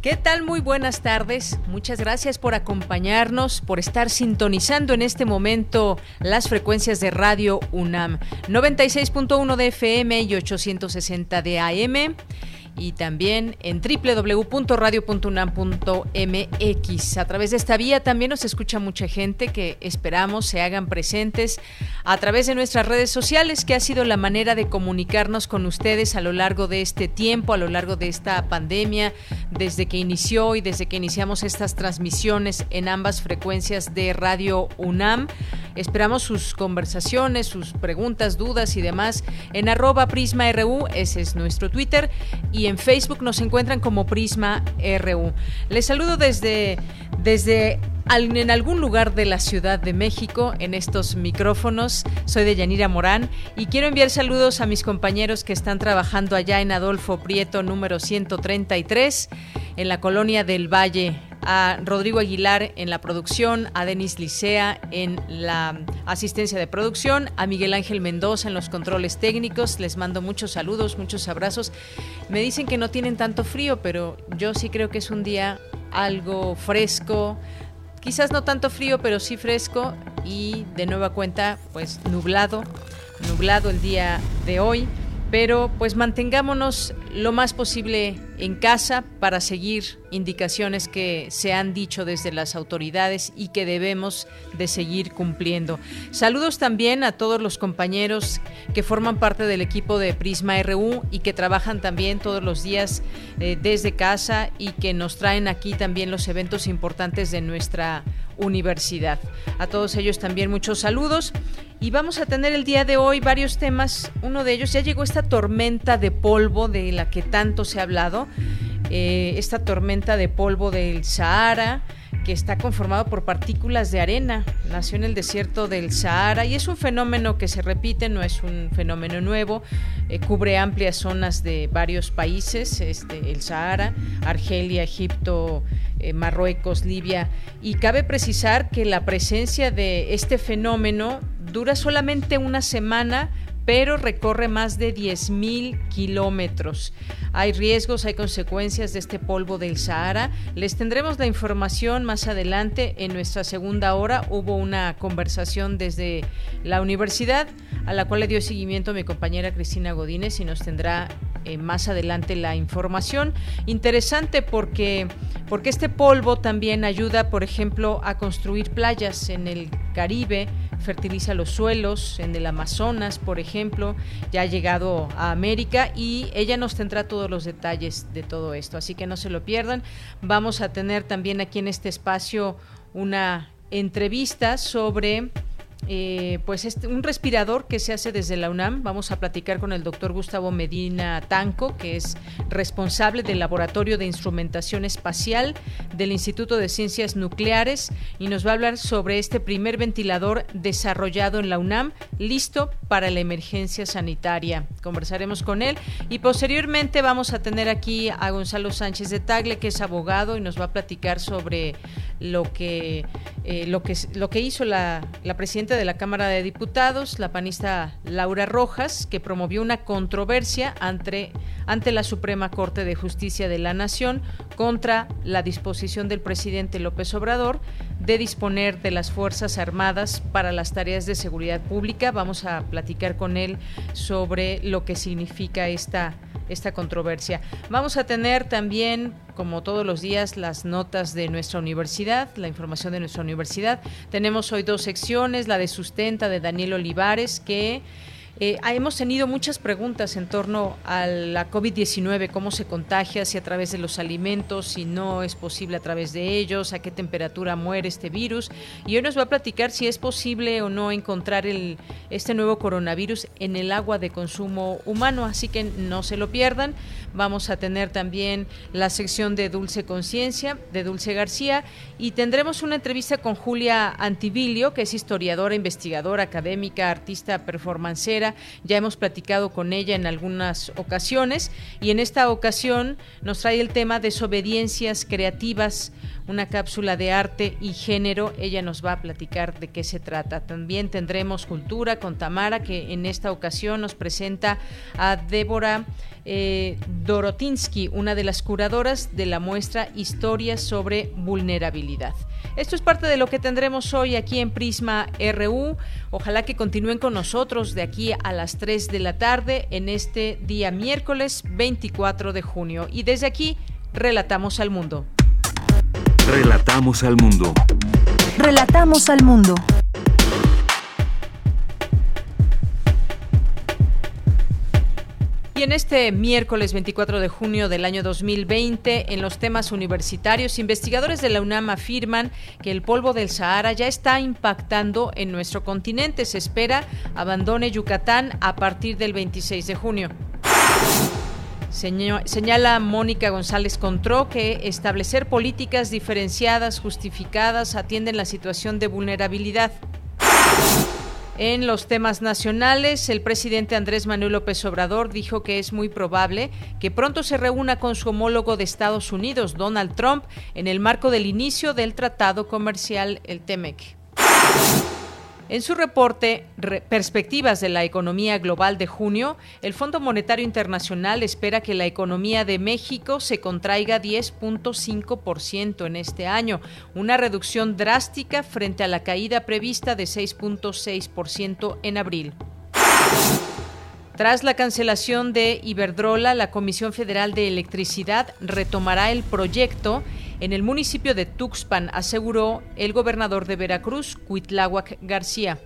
¿Qué tal? Muy buenas tardes. Muchas gracias por acompañarnos, por estar sintonizando en este momento las frecuencias de Radio UNAM 96.1 de FM y 860 de AM y también en www.radio.unam.mx. A través de esta vía también nos escucha mucha gente que esperamos se hagan presentes a través de nuestras redes sociales, que ha sido la manera de comunicarnos con ustedes a lo largo de este tiempo, a lo largo de esta pandemia, desde que inició y desde que iniciamos estas transmisiones en ambas frecuencias de Radio UNAM. Esperamos sus conversaciones, sus preguntas, dudas y demás en arroba prisma.ru, ese es nuestro Twitter, y en Facebook nos encuentran como Prisma RU. Les saludo desde, desde en algún lugar de la Ciudad de México en estos micrófonos. Soy de Yanira Morán y quiero enviar saludos a mis compañeros que están trabajando allá en Adolfo Prieto número 133 en la colonia del Valle a Rodrigo Aguilar en la producción, a Denis Licea en la asistencia de producción, a Miguel Ángel Mendoza en los controles técnicos. Les mando muchos saludos, muchos abrazos. Me dicen que no tienen tanto frío, pero yo sí creo que es un día algo fresco. Quizás no tanto frío, pero sí fresco y de nueva cuenta, pues nublado, nublado el día de hoy pero pues mantengámonos lo más posible en casa para seguir indicaciones que se han dicho desde las autoridades y que debemos de seguir cumpliendo. Saludos también a todos los compañeros que forman parte del equipo de Prisma RU y que trabajan también todos los días eh, desde casa y que nos traen aquí también los eventos importantes de nuestra universidad. A todos ellos también muchos saludos y vamos a tener el día de hoy varios temas. Uno de ellos ya llegó esta tormenta de polvo de la que tanto se ha hablado, eh, esta tormenta de polvo del Sahara que está conformado por partículas de arena. Nació en el desierto del Sahara y es un fenómeno que se repite, no es un fenómeno nuevo. Eh, cubre amplias zonas de varios países, este, el Sahara, Argelia, Egipto, eh, Marruecos, Libia. Y cabe precisar que la presencia de este fenómeno dura solamente una semana pero recorre más de 10.000 kilómetros. Hay riesgos, hay consecuencias de este polvo del Sahara. Les tendremos la información más adelante en nuestra segunda hora. Hubo una conversación desde la universidad a la cual le dio seguimiento mi compañera Cristina Godínez y nos tendrá eh, más adelante la información. Interesante porque, porque este polvo también ayuda, por ejemplo, a construir playas en el Caribe fertiliza los suelos en el Amazonas, por ejemplo, ya ha llegado a América y ella nos tendrá todos los detalles de todo esto, así que no se lo pierdan. Vamos a tener también aquí en este espacio una entrevista sobre eh, pues este, un respirador que se hace desde la UNAM. Vamos a platicar con el doctor Gustavo Medina Tanco, que es responsable del Laboratorio de Instrumentación Espacial del Instituto de Ciencias Nucleares y nos va a hablar sobre este primer ventilador desarrollado en la UNAM, listo para la emergencia sanitaria. Conversaremos con él y posteriormente vamos a tener aquí a Gonzalo Sánchez de Tagle, que es abogado y nos va a platicar sobre lo que, eh, lo que, lo que hizo la, la presidenta de la Cámara de Diputados, la panista Laura Rojas, que promovió una controversia ante, ante la Suprema Corte de Justicia de la Nación contra la disposición del presidente López Obrador de disponer de las Fuerzas Armadas para las tareas de seguridad pública. Vamos a platicar con él sobre lo que significa esta esta controversia. Vamos a tener también, como todos los días, las notas de nuestra universidad, la información de nuestra universidad. Tenemos hoy dos secciones, la de sustenta de Daniel Olivares, que Eh, hemos tenido muchas preguntas en torno a la COVID-19, cómo se contagia, si a través de los alimentos, si no es posible a través de ellos, a qué temperatura muere este virus. Y hoy nos va a platicar si es posible o no encontrar el, este nuevo coronavirus en el agua de consumo humano, así que no se lo pierdan. Vamos a tener también la sección de Dulce Conciencia de Dulce García y tendremos una entrevista con Julia Antivilio, que es historiadora, investigadora, académica, artista, performancera. Ya hemos platicado con ella en algunas ocasiones y en esta ocasión nos trae el tema desobediencias creativas una cápsula de arte y género. Ella nos va a platicar de qué se trata. También tendremos cultura con Tamara, que en esta ocasión nos presenta a Débora eh, Dorotinsky, una de las curadoras de la muestra Historias sobre Vulnerabilidad. Esto es parte de lo que tendremos hoy aquí en Prisma RU. Ojalá que continúen con nosotros de aquí a las 3 de la tarde en este día miércoles 24 de junio. Y desde aquí, relatamos al mundo. Relatamos al mundo. Relatamos al mundo. Y en este miércoles 24 de junio del año 2020, en los temas universitarios, investigadores de la UNAM afirman que el polvo del Sahara ya está impactando en nuestro continente. Se espera abandone Yucatán a partir del 26 de junio. Señala Mónica González Contró que establecer políticas diferenciadas, justificadas, atienden la situación de vulnerabilidad. En los temas nacionales, el presidente Andrés Manuel López Obrador dijo que es muy probable que pronto se reúna con su homólogo de Estados Unidos, Donald Trump, en el marco del inicio del tratado comercial, el TEMEC. En su reporte Perspectivas de la Economía Global de junio, el Fondo Monetario Internacional espera que la economía de México se contraiga 10.5% en este año, una reducción drástica frente a la caída prevista de 6.6% en abril. Tras la cancelación de Iberdrola, la Comisión Federal de Electricidad retomará el proyecto en el municipio de Tuxpan, aseguró el gobernador de Veracruz, Cuitláhuac García.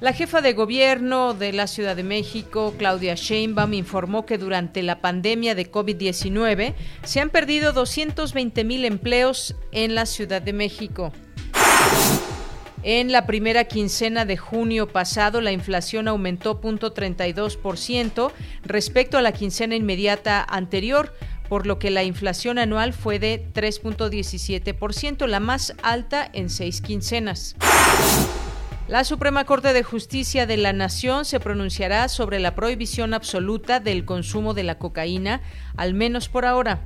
La jefa de gobierno de la Ciudad de México, Claudia Sheinbaum, informó que durante la pandemia de COVID-19 se han perdido 220 mil empleos en la Ciudad de México. En la primera quincena de junio pasado, la inflación aumentó 0.32% respecto a la quincena inmediata anterior, por lo que la inflación anual fue de 3.17%, la más alta en seis quincenas. La Suprema Corte de Justicia de la Nación se pronunciará sobre la prohibición absoluta del consumo de la cocaína, al menos por ahora.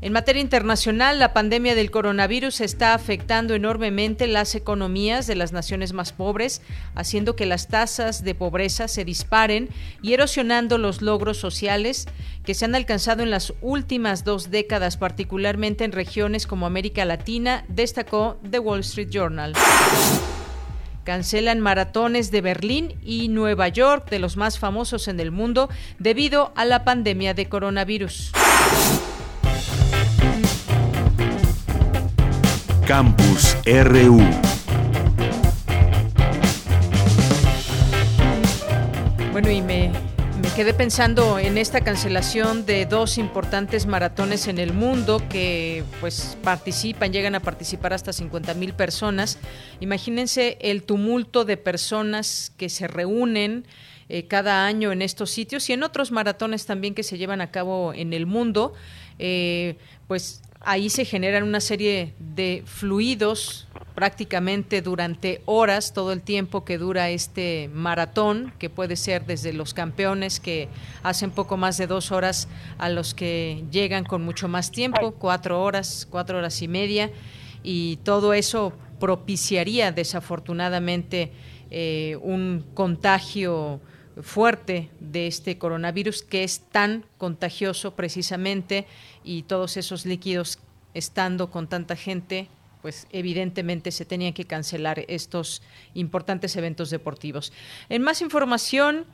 En materia internacional, la pandemia del coronavirus está afectando enormemente las economías de las naciones más pobres, haciendo que las tasas de pobreza se disparen y erosionando los logros sociales que se han alcanzado en las últimas dos décadas, particularmente en regiones como América Latina, destacó The Wall Street Journal. Cancelan maratones de Berlín y Nueva York, de los más famosos en el mundo, debido a la pandemia de coronavirus. Campus RU. Bueno, y me, quedé pensando en esta cancelación de dos importantes maratones en el mundo que pues participan, llegan a participar hasta 50 mil personas. Imagínense el tumulto de personas que se reúnen eh, cada año en estos sitios y en otros maratones también que se llevan a cabo en el mundo. Eh, pues ahí se generan una serie de fluidos prácticamente durante horas, todo el tiempo que dura este maratón, que puede ser desde los campeones que hacen poco más de dos horas a los que llegan con mucho más tiempo, cuatro horas, cuatro horas y media, y todo eso propiciaría desafortunadamente eh, un contagio fuerte de este coronavirus que es tan contagioso precisamente y todos esos líquidos estando con tanta gente pues evidentemente se tenían que cancelar estos importantes eventos deportivos. En más información,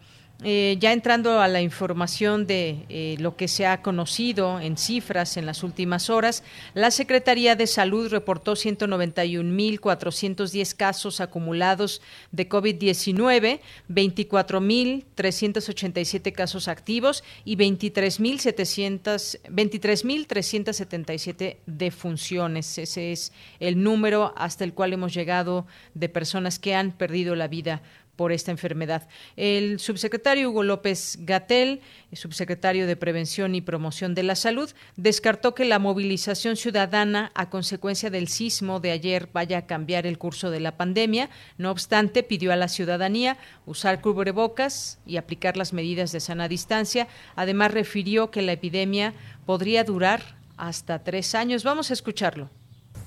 eh, ya entrando a la información de eh, lo que se ha conocido en cifras en las últimas horas, la Secretaría de Salud reportó 191.410 casos acumulados de COVID-19, 24.387 casos activos y 23.377 defunciones. Ese es el número hasta el cual hemos llegado de personas que han perdido la vida por esta enfermedad. El subsecretario Hugo López Gatel, subsecretario de Prevención y Promoción de la Salud, descartó que la movilización ciudadana a consecuencia del sismo de ayer vaya a cambiar el curso de la pandemia. No obstante, pidió a la ciudadanía usar cubrebocas y aplicar las medidas de sana distancia. Además, refirió que la epidemia podría durar hasta tres años. Vamos a escucharlo.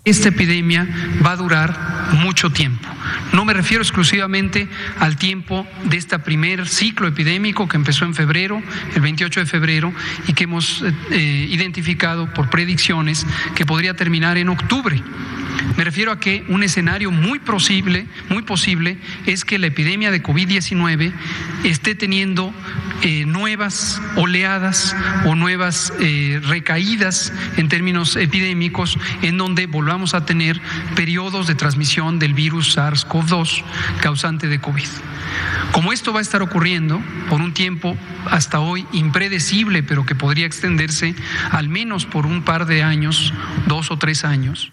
Esta epidemia va a durar mucho tiempo. No me refiero exclusivamente al tiempo de este primer ciclo epidémico que empezó en febrero, el 28 de febrero, y que hemos eh, identificado por predicciones que podría terminar en octubre. Me refiero a que un escenario muy posible, muy posible es que la epidemia de COVID-19 esté teniendo eh, nuevas oleadas o nuevas eh, recaídas en términos epidémicos en donde volvamos a tener periodos de transmisión del virus SARS-CoV-2 causante de COVID. Como esto va a estar ocurriendo por un tiempo hasta hoy impredecible, pero que podría extenderse al menos por un par de años, dos o tres años,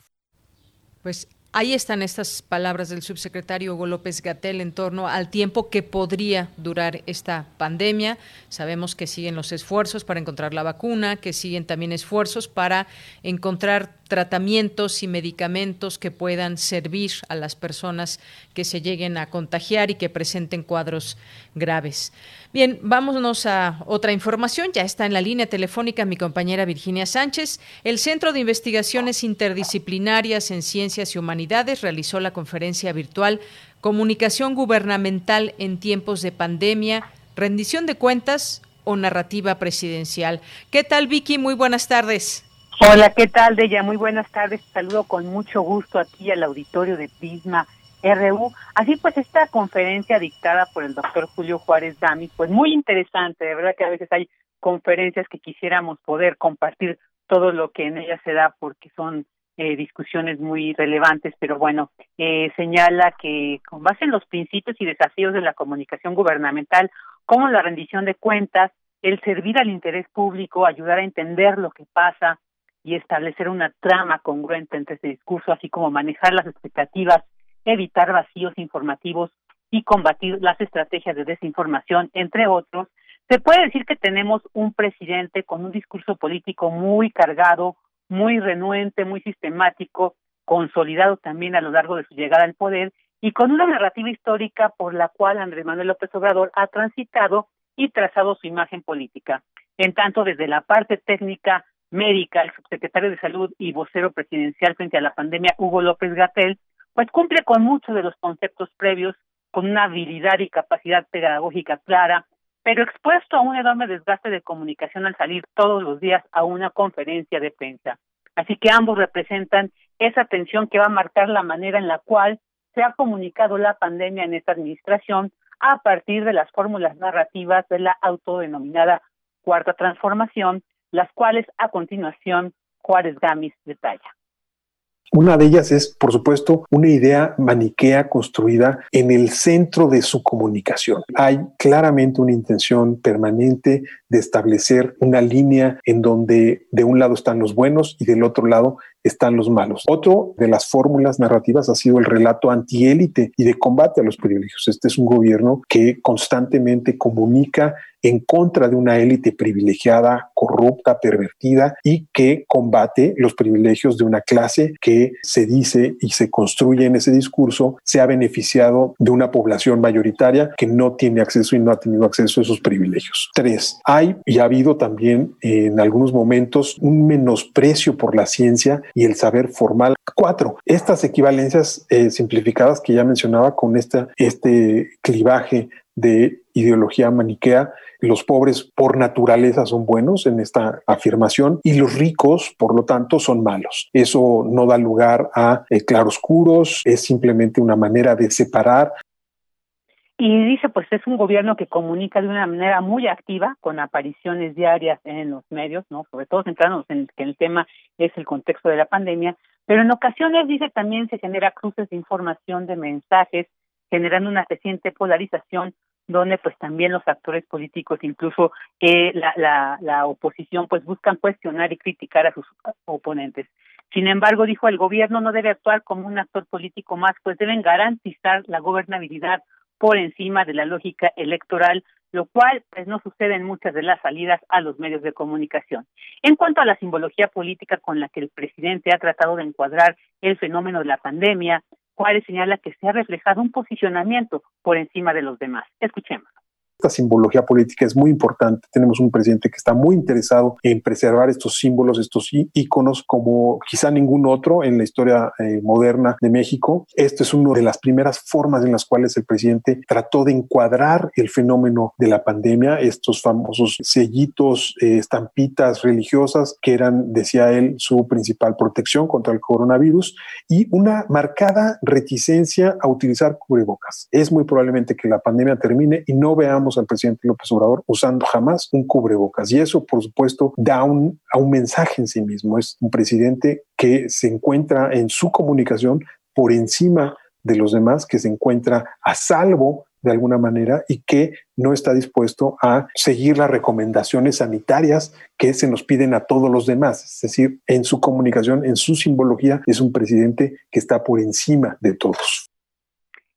pues ahí están estas palabras del subsecretario Hugo López Gatel en torno al tiempo que podría durar esta pandemia. Sabemos que siguen los esfuerzos para encontrar la vacuna, que siguen también esfuerzos para encontrar tratamientos y medicamentos que puedan servir a las personas que se lleguen a contagiar y que presenten cuadros graves. Bien, vámonos a otra información. Ya está en la línea telefónica mi compañera Virginia Sánchez. El Centro de Investigaciones Interdisciplinarias en Ciencias y Humanidades realizó la conferencia virtual Comunicación Gubernamental en tiempos de pandemia, rendición de cuentas o narrativa presidencial. ¿Qué tal, Vicky? Muy buenas tardes. Hola, ¿qué tal, Deya? Muy buenas tardes. Saludo con mucho gusto aquí al auditorio de Prisma RU. Así pues, esta conferencia dictada por el doctor Julio Juárez Dami, pues muy interesante. De verdad que a veces hay conferencias que quisiéramos poder compartir todo lo que en ella se da porque son eh, discusiones muy relevantes, pero bueno, eh, señala que con base en los principios y desafíos de la comunicación gubernamental, como la rendición de cuentas, el servir al interés público, ayudar a entender lo que pasa, y establecer una trama congruente entre ese discurso, así como manejar las expectativas, evitar vacíos informativos y combatir las estrategias de desinformación, entre otros, se puede decir que tenemos un presidente con un discurso político muy cargado, muy renuente, muy sistemático, consolidado también a lo largo de su llegada al poder y con una narrativa histórica por la cual Andrés Manuel López Obrador ha transitado y trazado su imagen política. En tanto, desde la parte técnica médica, el subsecretario de Salud y vocero presidencial frente a la pandemia, Hugo López Gatel, pues cumple con muchos de los conceptos previos, con una habilidad y capacidad pedagógica clara, pero expuesto a un enorme desgaste de comunicación al salir todos los días a una conferencia de prensa. Así que ambos representan esa tensión que va a marcar la manera en la cual se ha comunicado la pandemia en esta administración a partir de las fórmulas narrativas de la autodenominada cuarta transformación las cuales a continuación Juárez Gamis detalla. Una de ellas es, por supuesto, una idea maniquea construida en el centro de su comunicación. Hay claramente una intención permanente de establecer una línea en donde de un lado están los buenos y del otro lado están los malos. Otro de las fórmulas narrativas ha sido el relato antiélite y de combate a los privilegios. Este es un gobierno que constantemente comunica en contra de una élite privilegiada, corrupta, pervertida y que combate los privilegios de una clase que se dice y se construye en ese discurso se ha beneficiado de una población mayoritaria que no tiene acceso y no ha tenido acceso a esos privilegios. Tres, hay y ha habido también en algunos momentos un menosprecio por la ciencia y el saber formal. Cuatro, estas equivalencias eh, simplificadas que ya mencionaba con este clivaje de ideología maniquea, los pobres por naturaleza son buenos en esta afirmación y los ricos, por lo tanto, son malos. Eso no da lugar a eh, claroscuros, es simplemente una manera de separar Y dice, pues es un gobierno que comunica de una manera muy activa, con apariciones diarias en los medios, ¿no? Sobre todo centrándonos en que el tema es el contexto de la pandemia, pero en ocasiones, dice, también se genera cruces de información, de mensajes, generando una creciente polarización donde pues también los actores políticos, incluso eh, la, la, la oposición, pues buscan cuestionar y criticar a sus oponentes. Sin embargo, dijo, el gobierno no debe actuar como un actor político más, pues deben garantizar la gobernabilidad por encima de la lógica electoral, lo cual pues no sucede en muchas de las salidas a los medios de comunicación. En cuanto a la simbología política con la que el presidente ha tratado de encuadrar el fenómeno de la pandemia, Juárez señala que se ha reflejado un posicionamiento por encima de los demás. Escuchemos. Esta simbología política es muy importante. Tenemos un presidente que está muy interesado en preservar estos símbolos, estos íconos, como quizá ningún otro en la historia eh, moderna de México. Esto es una de las primeras formas en las cuales el presidente trató de encuadrar el fenómeno de la pandemia, estos famosos sellitos, eh, estampitas religiosas que eran, decía él, su principal protección contra el coronavirus y una marcada reticencia a utilizar cubrebocas. Es muy probablemente que la pandemia termine y no veamos al presidente López Obrador usando jamás un cubrebocas. Y eso, por supuesto, da un, a un mensaje en sí mismo. Es un presidente que se encuentra en su comunicación por encima de los demás, que se encuentra a salvo de alguna manera y que no está dispuesto a seguir las recomendaciones sanitarias que se nos piden a todos los demás. Es decir, en su comunicación, en su simbología, es un presidente que está por encima de todos.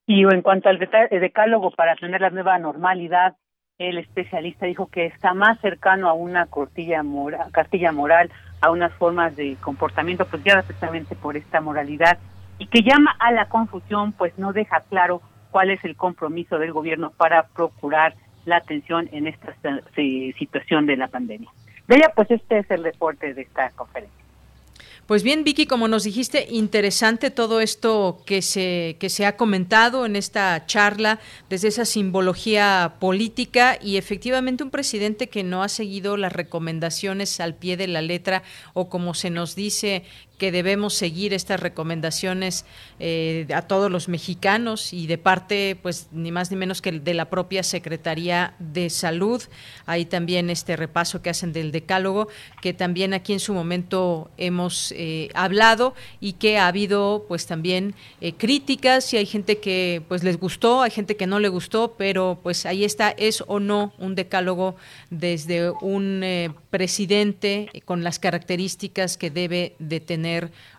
Y en cuanto al decálogo para tener la nueva normalidad, el especialista dijo que está más cercano a una cortilla moral, cartilla moral, a unas formas de comportamiento, ya precisamente por esta moralidad, y que llama a la confusión, pues no deja claro cuál es el compromiso del gobierno para procurar la atención en esta eh, situación de la pandemia. De pues este es el reporte de esta conferencia. Pues bien, Vicky, como nos dijiste, interesante todo esto que se, que se ha comentado en esta charla, desde esa simbología política y efectivamente un presidente que no ha seguido las recomendaciones al pie de la letra o como se nos dice que debemos seguir estas recomendaciones eh, a todos los mexicanos y de parte, pues, ni más ni menos que de la propia Secretaría de Salud. Hay también este repaso que hacen del decálogo, que también aquí en su momento hemos eh, hablado y que ha habido, pues, también eh, críticas y hay gente que, pues, les gustó, hay gente que no le gustó, pero, pues, ahí está, es o no un decálogo desde un presidente con las características que debe de tener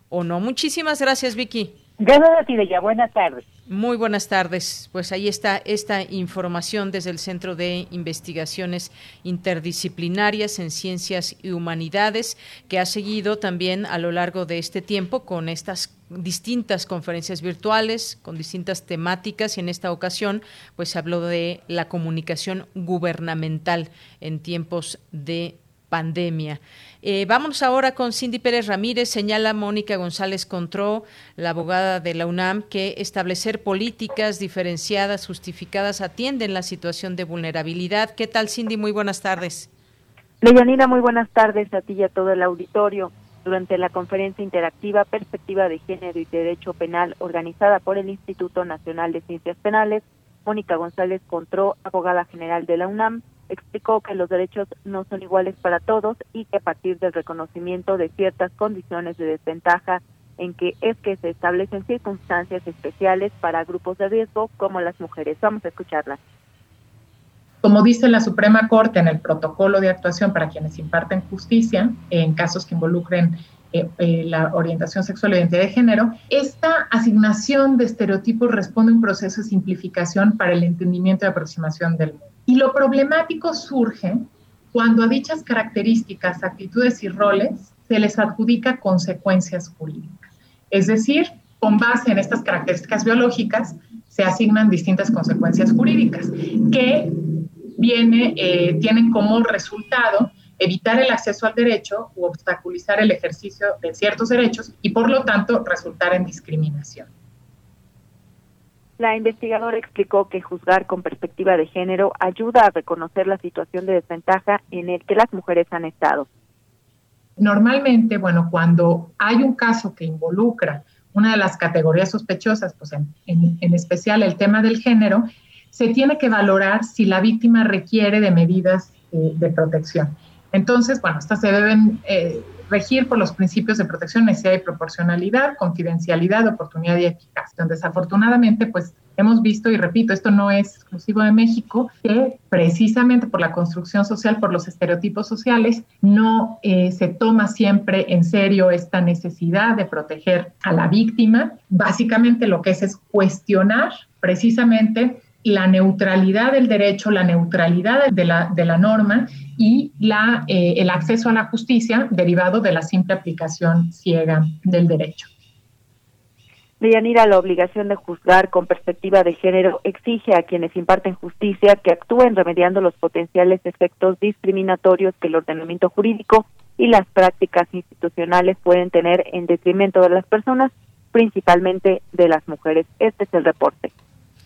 o no. Muchísimas gracias, Vicky. Gracias a ti, Bella. Buenas tardes. Muy buenas tardes. Pues ahí está esta información desde el Centro de Investigaciones Interdisciplinarias en Ciencias y Humanidades, que ha seguido también a lo largo de este tiempo con estas distintas conferencias virtuales con distintas temáticas y en esta ocasión pues habló de la comunicación gubernamental en tiempos de pandemia. Eh, vamos ahora con Cindy Pérez Ramírez. Señala Mónica González Contró, la abogada de la UNAM, que establecer políticas diferenciadas, justificadas, atienden la situación de vulnerabilidad. ¿Qué tal, Cindy? Muy buenas tardes. Leyanira, muy buenas tardes a ti y a todo el auditorio. Durante la conferencia interactiva Perspectiva de Género y Derecho Penal organizada por el Instituto Nacional de Ciencias Penales, Mónica González Contró, abogada general de la UNAM, explicó que los derechos no son iguales para todos y que a partir del reconocimiento de ciertas condiciones de desventaja en que es que se establecen circunstancias especiales para grupos de riesgo como las mujeres. Vamos a escucharla. Como dice la Suprema Corte en el protocolo de actuación para quienes imparten justicia en casos que involucren eh, eh, la orientación sexual y identidad de género, esta asignación de estereotipos responde a un proceso de simplificación para el entendimiento y aproximación del mundo. Y lo problemático surge cuando a dichas características, actitudes y roles se les adjudica consecuencias jurídicas. Es decir, con base en estas características biológicas, se asignan distintas consecuencias jurídicas que viene, eh, tienen como resultado evitar el acceso al derecho u obstaculizar el ejercicio de ciertos derechos y por lo tanto resultar en discriminación. La investigadora explicó que juzgar con perspectiva de género ayuda a reconocer la situación de desventaja en el que las mujeres han estado. Normalmente, bueno, cuando hay un caso que involucra una de las categorías sospechosas, pues en, en especial el tema del género, se tiene que valorar si la víctima requiere de medidas eh, de protección. Entonces, bueno, estas se deben eh, regir por los principios de protección, necesidad y proporcionalidad, confidencialidad, oportunidad y eficacia. Desafortunadamente, pues hemos visto, y repito, esto no es exclusivo de México, que precisamente por la construcción social, por los estereotipos sociales, no eh, se toma siempre en serio esta necesidad de proteger a la víctima. Básicamente lo que es es cuestionar precisamente la neutralidad del derecho, la neutralidad de la, de la norma y la, eh, el acceso a la justicia derivado de la simple aplicación ciega del derecho. Deyanira, la obligación de juzgar con perspectiva de género exige a quienes imparten justicia que actúen remediando los potenciales efectos discriminatorios que el ordenamiento jurídico y las prácticas institucionales pueden tener en detrimento de las personas, principalmente de las mujeres. Este es el reporte.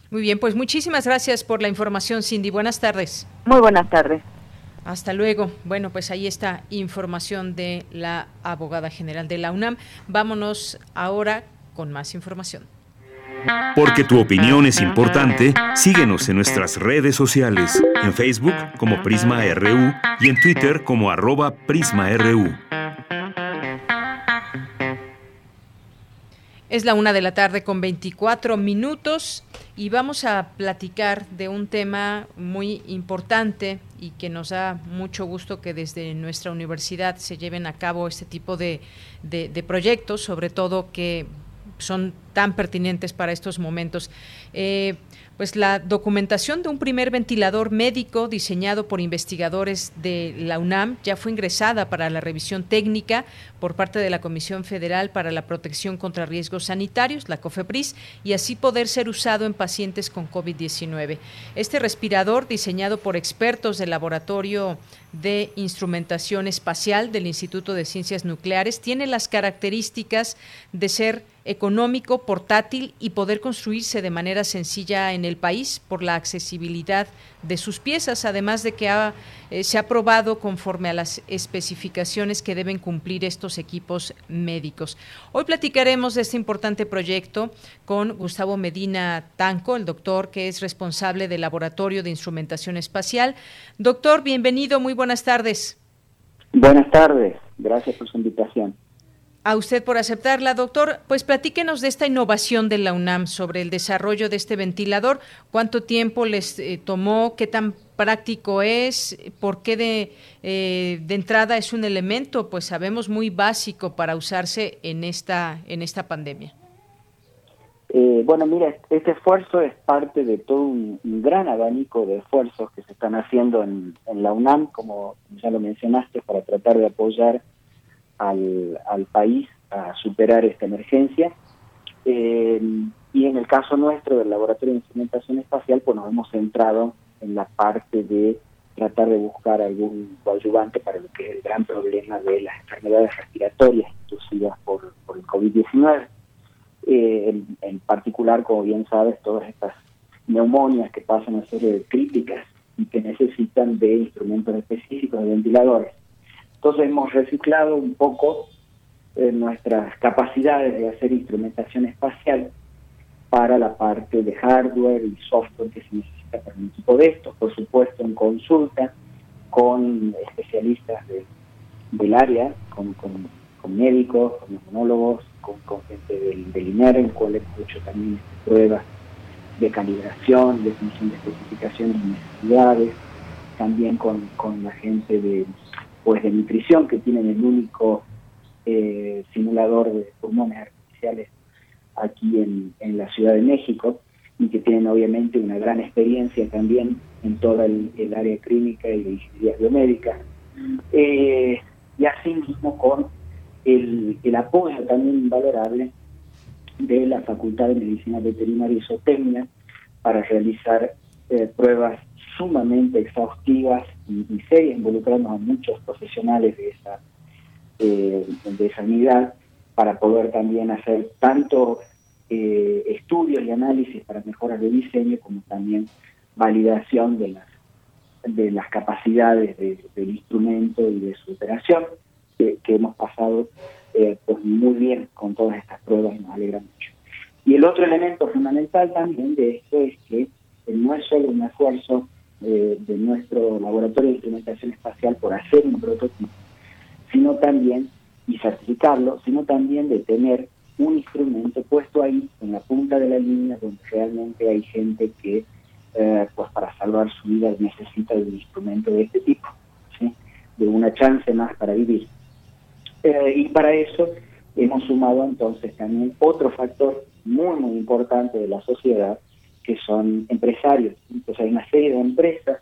Muy bien, pues muchísimas gracias por la información, Cindy. Buenas tardes. Muy buenas tardes. Hasta luego. Bueno, pues ahí está información de la abogada general de la UNAM. Vámonos ahora con más información. Porque tu opinión es importante, síguenos en nuestras redes sociales, en Facebook como Prisma RU y en Twitter como arroba PrismaRU. Es la una de la tarde con 24 minutos y vamos a platicar de un tema muy importante y que nos da mucho gusto que desde nuestra universidad se lleven a cabo este tipo de, de, proyectos, sobre todo que son tan pertinentes para estos momentos. Eh, pues la documentación de un primer ventilador médico diseñado por investigadores de la UNAM ya fue ingresada para la revisión técnica por parte de la Comisión Federal para la Protección contra Riesgos Sanitarios, la COFEPRIS, y así poder ser usado en pacientes con COVID-19. Este respirador, diseñado por expertos del Laboratorio de Instrumentación Espacial del Instituto de Ciencias Nucleares, tiene las características de ser económico, portátil y poder construirse de manera sencilla en el país por la accesibilidad de sus piezas, además de que eh, se ha probado conforme a las especificaciones que deben cumplir estos equipos médicos. Hoy platicaremos de este importante proyecto con Gustavo Medina Tanco, el doctor que es responsable del Laboratorio de Instrumentación Espacial. Doctor, bienvenido, muy buenas tardes. Buenas tardes, gracias por su invitación a usted por aceptarla. Doctor, pues platíquenos de esta innovación de la UNAM sobre el desarrollo de este ventilador. ¿Cuánto tiempo les eh, tomó? ¿Qué tan práctico es? ¿Por qué de, eh, de entrada es un elemento, pues sabemos, muy básico para usarse en esta, en esta pandemia? Eh, bueno, mira, este esfuerzo es parte de todo un, gran abanico de esfuerzos que se están haciendo en, en la UNAM, como ya lo mencionaste, para tratar de apoyar al, al país a superar esta emergencia. Eh, y en el caso nuestro del Laboratorio de Instrumentación Espacial, pues nos hemos centrado en la parte de tratar de buscar algún coadyuvante para lo que es el gran problema de las enfermedades respiratorias inducidas por, el COVID-19. Eh, en, particular, como bien sabes, todas estas neumonias que pasan a ser críticas y que necesitan de instrumentos específicos, de ventiladores. Entonces hemos reciclado un poco eh, nuestras capacidades de hacer instrumentación espacial para la parte de hardware y software que se necesita para un equipo de estos, por supuesto en consulta con especialistas del área, con, médicos, con monólogos, con, gente del, del INER, en el cual hemos hecho también pruebas de calibración, definición de especificaciones y necesidades, también con, con la gente de pues de nutrición, que tienen el único eh, simulador de pulmones artificiales aquí en, en, la Ciudad de México y que tienen obviamente una gran experiencia también en toda el, área clínica y de ingeniería biomédica. Eh, y así mismo con el, el apoyo también invalorable de la Facultad de Medicina Veterinaria y Zootecnia para realizar eh, pruebas sumamente exhaustivas y, serias, involucrando a muchos profesionales de esa, eh, de esa unidad para poder también hacer tanto eh, estudios y análisis para mejoras de diseño como también validación de las, de las capacidades del instrumento y de su operación, que, hemos pasado eh, pues muy bien con todas estas pruebas y nos alegra mucho. Y el otro elemento fundamental también de esto es que no es solo un esfuerzo de nuestro laboratorio de instrumentación espacial por hacer un prototipo, sino también, y certificarlo, sino también de tener un instrumento puesto ahí en la punta de la línea donde realmente hay gente que eh, pues para salvar su vida necesita de un instrumento de este tipo, de una chance más para vivir. Eh, y para eso hemos sumado entonces también otro factor muy, muy importante de la sociedad, que son empresarios. Entonces hay una serie de empresas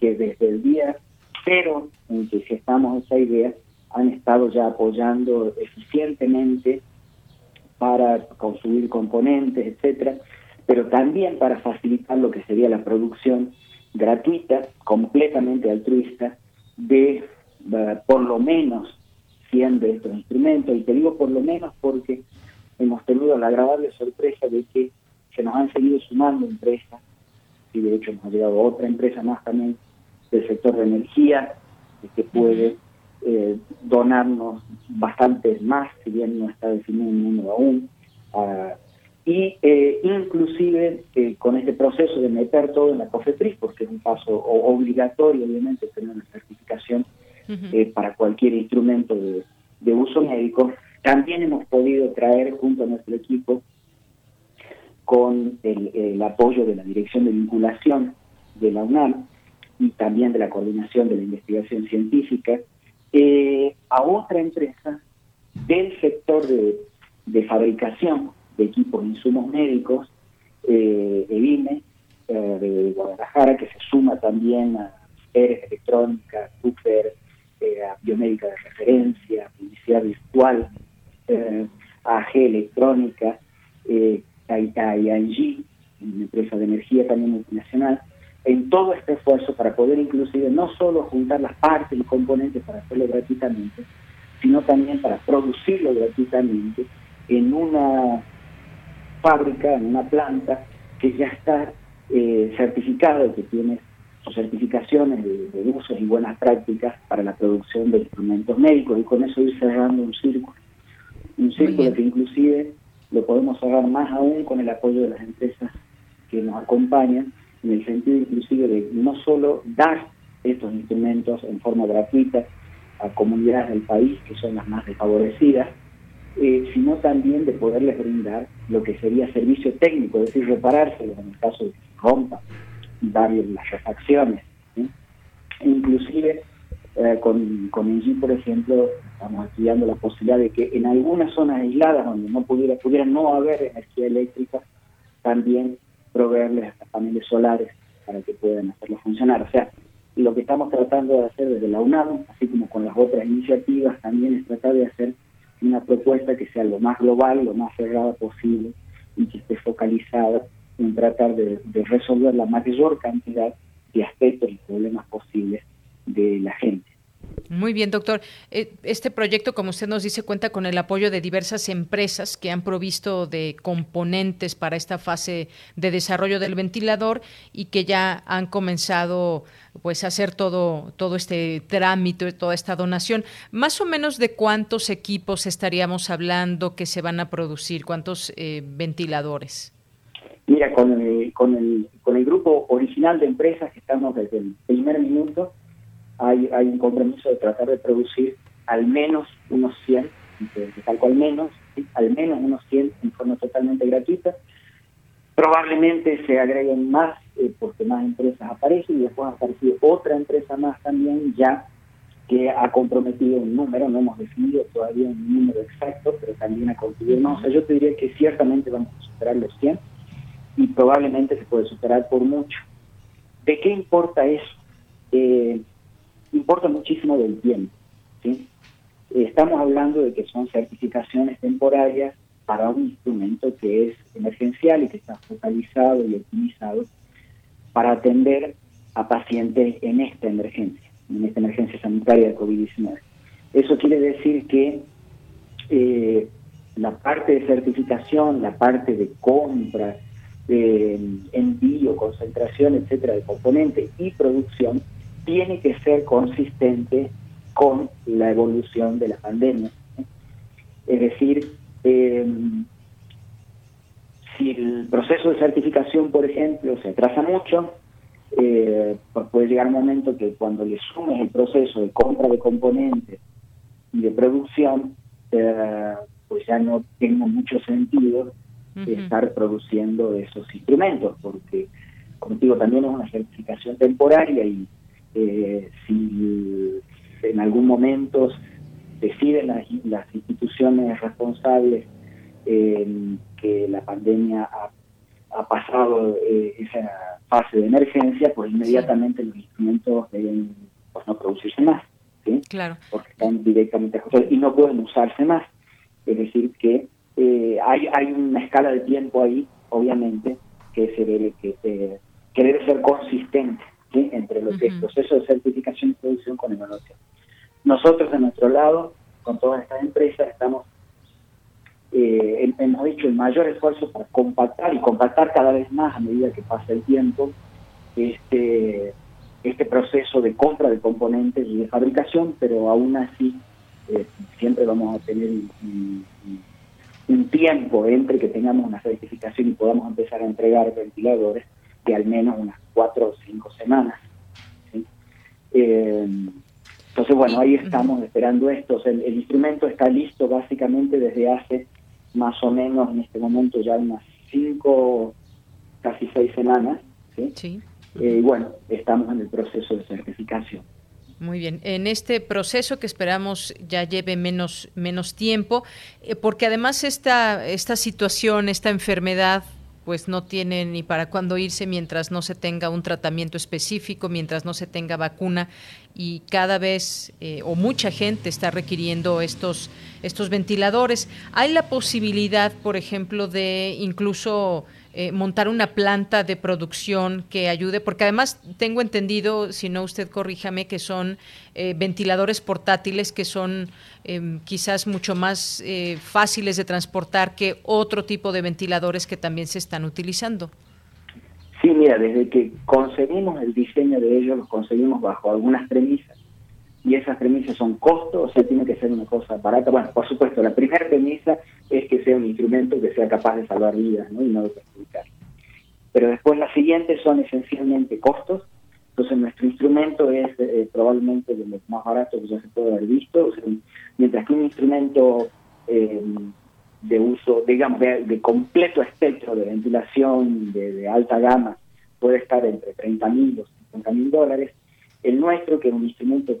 que desde el día cero en que gestamos esa idea han estado ya apoyando eficientemente para construir componentes, etcétera, pero también para facilitar lo que sería la producción gratuita, completamente altruista, de eh, por lo menos 100 de estos instrumentos. Y te digo por lo menos porque hemos tenido la agradable sorpresa de que se nos han seguido sumando empresas, y de hecho nos ha llegado otra empresa más también del sector de energía, que puede eh, donarnos bastante más, si bien no está definido un número aún. Uh, y eh, inclusive eh, con este proceso de meter todo en la COFEPRIS, porque es un paso obligatorio, obviamente, tener una certificación para cualquier instrumento de, de, uso médico, también hemos podido traer junto a nuestro equipo con el, apoyo de la Dirección de Vinculación de la UNAM y también de la Coordinación de la Investigación Científica, a otra empresa del sector de, fabricación de equipos de insumos médicos, eh, EVIME, eh, de Guadalajara, que se suma también a Pérez Electrónica, Cooper, eh, a Biomédica de Referencia, Publicidad Virtual, eh, a Electrónica, eh, a, a ING, una empresa de energía también multinacional, en todo este esfuerzo para poder inclusive no solo juntar las partes y componentes para hacerlo gratuitamente, sino también para producirlo gratuitamente en una fábrica, en una planta que ya está eh, certificada, que tiene sus certificaciones de, usos y buenas prácticas para la producción de instrumentos médicos y con eso ir cerrando un círculo. Un círculo que inclusive lo podemos cerrar más aún con el apoyo de las empresas que nos acompañan, en el sentido inclusive de no solo dar estos instrumentos en forma gratuita a comunidades del país que son las más desfavorecidas, eh, sino también de poderles brindar lo que sería servicio técnico, es decir, reparárselos en el caso de que se rompa, darles las refacciones. Inclusive eh, con, con Engie, por ejemplo, estamos estudiando la posibilidad de que en algunas zonas aisladas donde no pudiera, pudiera no haber energía eléctrica, también proveerles paneles solares para que puedan hacerlo funcionar. O sea, lo que estamos tratando de hacer desde la UNAM, así como con las otras iniciativas, también es tratar de hacer una propuesta que sea lo más global, lo más cerrada posible y que esté focalizada en tratar de, resolver la mayor cantidad de aspectos y problemas posibles de la gente. Muy bien, doctor. Eh, este proyecto, como usted nos dice, cuenta con el apoyo de diversas empresas que han provisto de componentes para esta fase de desarrollo del ventilador y que ya han comenzado pues a hacer todo todo este trámite, toda esta donación. Más o menos de cuántos equipos estaríamos hablando que se van a producir, cuántos eh, ventiladores. Mira, con el, con, el, con el grupo original de empresas que estamos desde el primer minuto, hay, hay un compromiso de tratar de producir al menos unos 100, talco al menos, al menos unos 100 en forma totalmente gratuita. Probablemente se agreguen más eh, porque más empresas aparecen y después aparecido otra empresa más también ya que ha comprometido un número, no hemos definido todavía un número exacto, pero también ha confirmado. O sea, yo te diría que ciertamente vamos a superar los 100 y probablemente se puede superar por mucho. ¿De qué importa eso? Eh, importa muchísimo del tiempo. ¿sí? Estamos hablando de que son certificaciones temporarias para un instrumento que es emergencial y que está focalizado y optimizado para atender a pacientes en esta emergencia, en esta emergencia sanitaria de COVID-19. Eso quiere decir que eh, la parte de certificación, la parte de compra, de envío, concentración, etcétera, de componentes y producción tiene que ser consistente con la evolución de la pandemia. Es decir, eh, si el proceso de certificación, por ejemplo, se atrasa mucho, eh, pues puede llegar un momento que cuando le sumes el proceso de compra de componentes y de producción, eh, pues ya no tenga mucho sentido estar produciendo esos instrumentos, porque, como digo, también es una certificación temporaria y eh, si en algún momento deciden las, las instituciones responsables que la pandemia ha, pasado eh, esa fase de emergencia, pues inmediatamente los instrumentos deben pues, no producirse más, ¿sí? Claro. Porque están directamente y no pueden usarse más. Es decir, que eh, hay, hay una escala de tiempo ahí, obviamente, que se debe, que, eh, que debe ser consistente entre lo que es proceso de certificación y producción con evaluación. Nosotros, de nuestro lado, con todas estas empresas, estamos eh, hemos hecho el mayor esfuerzo para compactar y compactar cada vez más a medida que pasa el tiempo este, este proceso de compra de componentes y de fabricación, pero aún así eh, siempre vamos a tener un, tiempo entre que tengamos una certificación y podamos empezar a entregar ventiladores de al menos unas cuatro o cinco semanas. Eh, entonces, bueno, ahí estamos esperando esto. el, instrumento está listo básicamente desde hace más o menos en este momento ya unas cinco, casi seis semanas. ¿sí? Eh, y bueno, estamos en el proceso de certificación. Muy bien. En este proceso que esperamos ya lleve menos, menos tiempo, eh, porque además esta, esta situación, esta enfermedad pues no tiene ni para cuándo irse mientras no se tenga un tratamiento específico, mientras no se tenga vacuna y cada vez eh, o mucha gente está requiriendo estos estos ventiladores. Hay la posibilidad, por ejemplo, de incluso eh, montar una planta de producción que ayude, porque además tengo entendido, si no usted corríjame, que son eh, ventiladores portátiles que son em, quizás mucho más eh, fáciles de transportar que otro tipo de ventiladores que también se están utilizando. Sí, mira, desde que concebimos el diseño de ellos, los conseguimos bajo algunas premisas y esas premisas son costos, o sea, tiene que ser una cosa barata. Bueno, por supuesto, la primera premisa es que sea un instrumento que sea capaz de salvar vidas ¿no? y no de perjudicar. Pero después las siguientes son esencialmente costos. Entonces nuestro instrumento es eh, probablemente de los más baratos que ya se puede haber visto. mientras que un instrumento eh, de uso, digamos, de, completo espectro de ventilación de, alta gama puede estar entre 30 mil o 50 mil dólares, el nuestro, que es un instrumento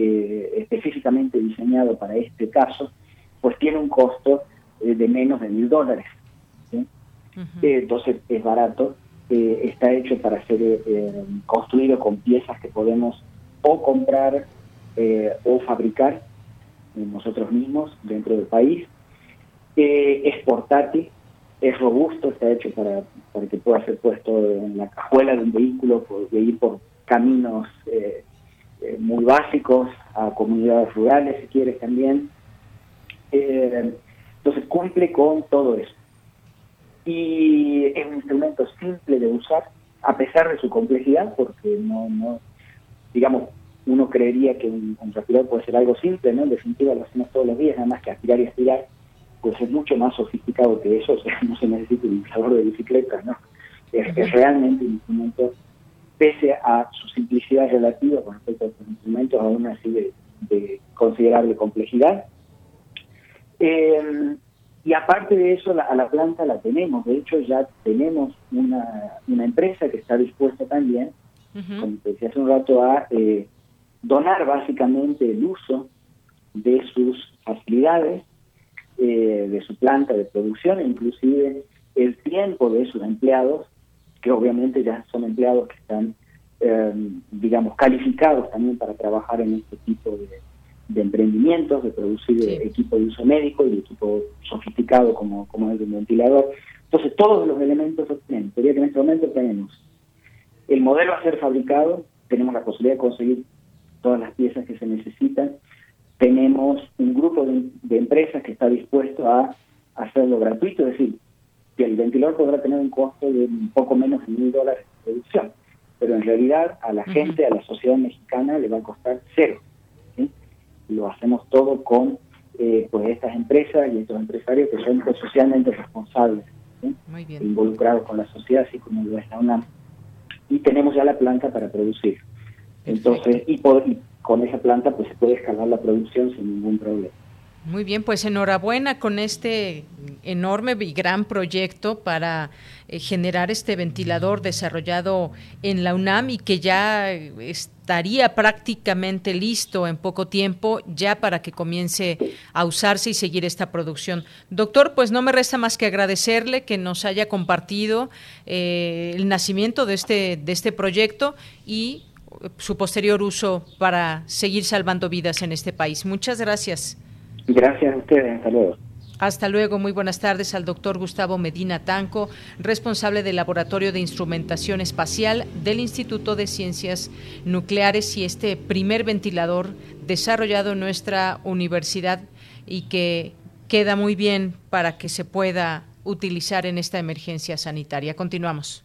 eh, específicamente diseñado para este caso, pues tiene un costo eh, de menos de mil dólares. Eh, entonces es barato, está hecho para ser construido con piezas que podemos o comprar o fabricar nosotros mismos dentro del país. es portátil, es robusto, está hecho para, para que pueda ser puesto en la cajuela de un vehículo, de ir por caminos eh, eh, muy básicos, a comunidades rurales, si quieres también. Eh, entonces cumple con todo eso. Y es un instrumento simple de usar, a pesar de su complejidad, porque no, no digamos, uno creería que un, respirador puede ser algo simple, ¿no? En definitiva lo hacemos todos los días, nada más que aspirar y aspirar, pues es mucho más sofisticado que eso, o sea, no se necesita un inflador de bicicleta, ¿no? Es, es realmente un instrumento pese a su simplicidad relativa con respecto a los instrumentos, aún así de, considerable complejidad. Eh, y aparte de eso, a la planta la tenemos. De hecho, ya tenemos una, empresa que está dispuesta también, como te decía hace un rato, a eh, donar básicamente el uso de sus facilidades, eh, de su planta de producción, inclusive el tiempo de sus empleados que obviamente ya son empleados que están, eh, digamos, calificados también para trabajar en este tipo de, emprendimientos, de producir equipo de uso médico y equipo sofisticado como, como el de un ventilador. Entonces, todos los elementos los tenemos. Sería que en este momento tenemos el modelo a ser fabricado, tenemos la posibilidad de conseguir todas las piezas que se necesitan, tenemos un grupo de, de empresas que está dispuesto a hacerlo gratuito, es decir, que el ventilador podrá tener un costo de un poco menos de mil dólares de producción, pero en realidad a la gente, a la sociedad mexicana le va a costar cero. Lo hacemos todo con eh, pues estas empresas y estos empresarios que son pues, socialmente responsables Muy bien. involucrados con la sociedad, así como lo es la UNAM. Y tenemos ya la planta para producir. Entonces, y, y con esa planta pues se puede escalar la producción sin ningún problema. Muy bien, pues enhorabuena con este enorme y gran proyecto para eh, generar este ventilador desarrollado en la UNAM y que ya estaría prácticamente listo en poco tiempo ya para que comience a usarse y seguir esta producción. Doctor, pues no me resta más que agradecerle que nos haya compartido eh, el nacimiento de este, de este proyecto y su posterior uso para seguir salvando vidas en este país. Muchas gracias. Gracias a ustedes, hasta luego. Hasta luego, muy buenas tardes al doctor Gustavo Medina Tanco, responsable del Laboratorio de Instrumentación Espacial del Instituto de Ciencias Nucleares y este primer ventilador desarrollado en nuestra universidad y que queda muy bien para que se pueda utilizar en esta emergencia sanitaria. Continuamos.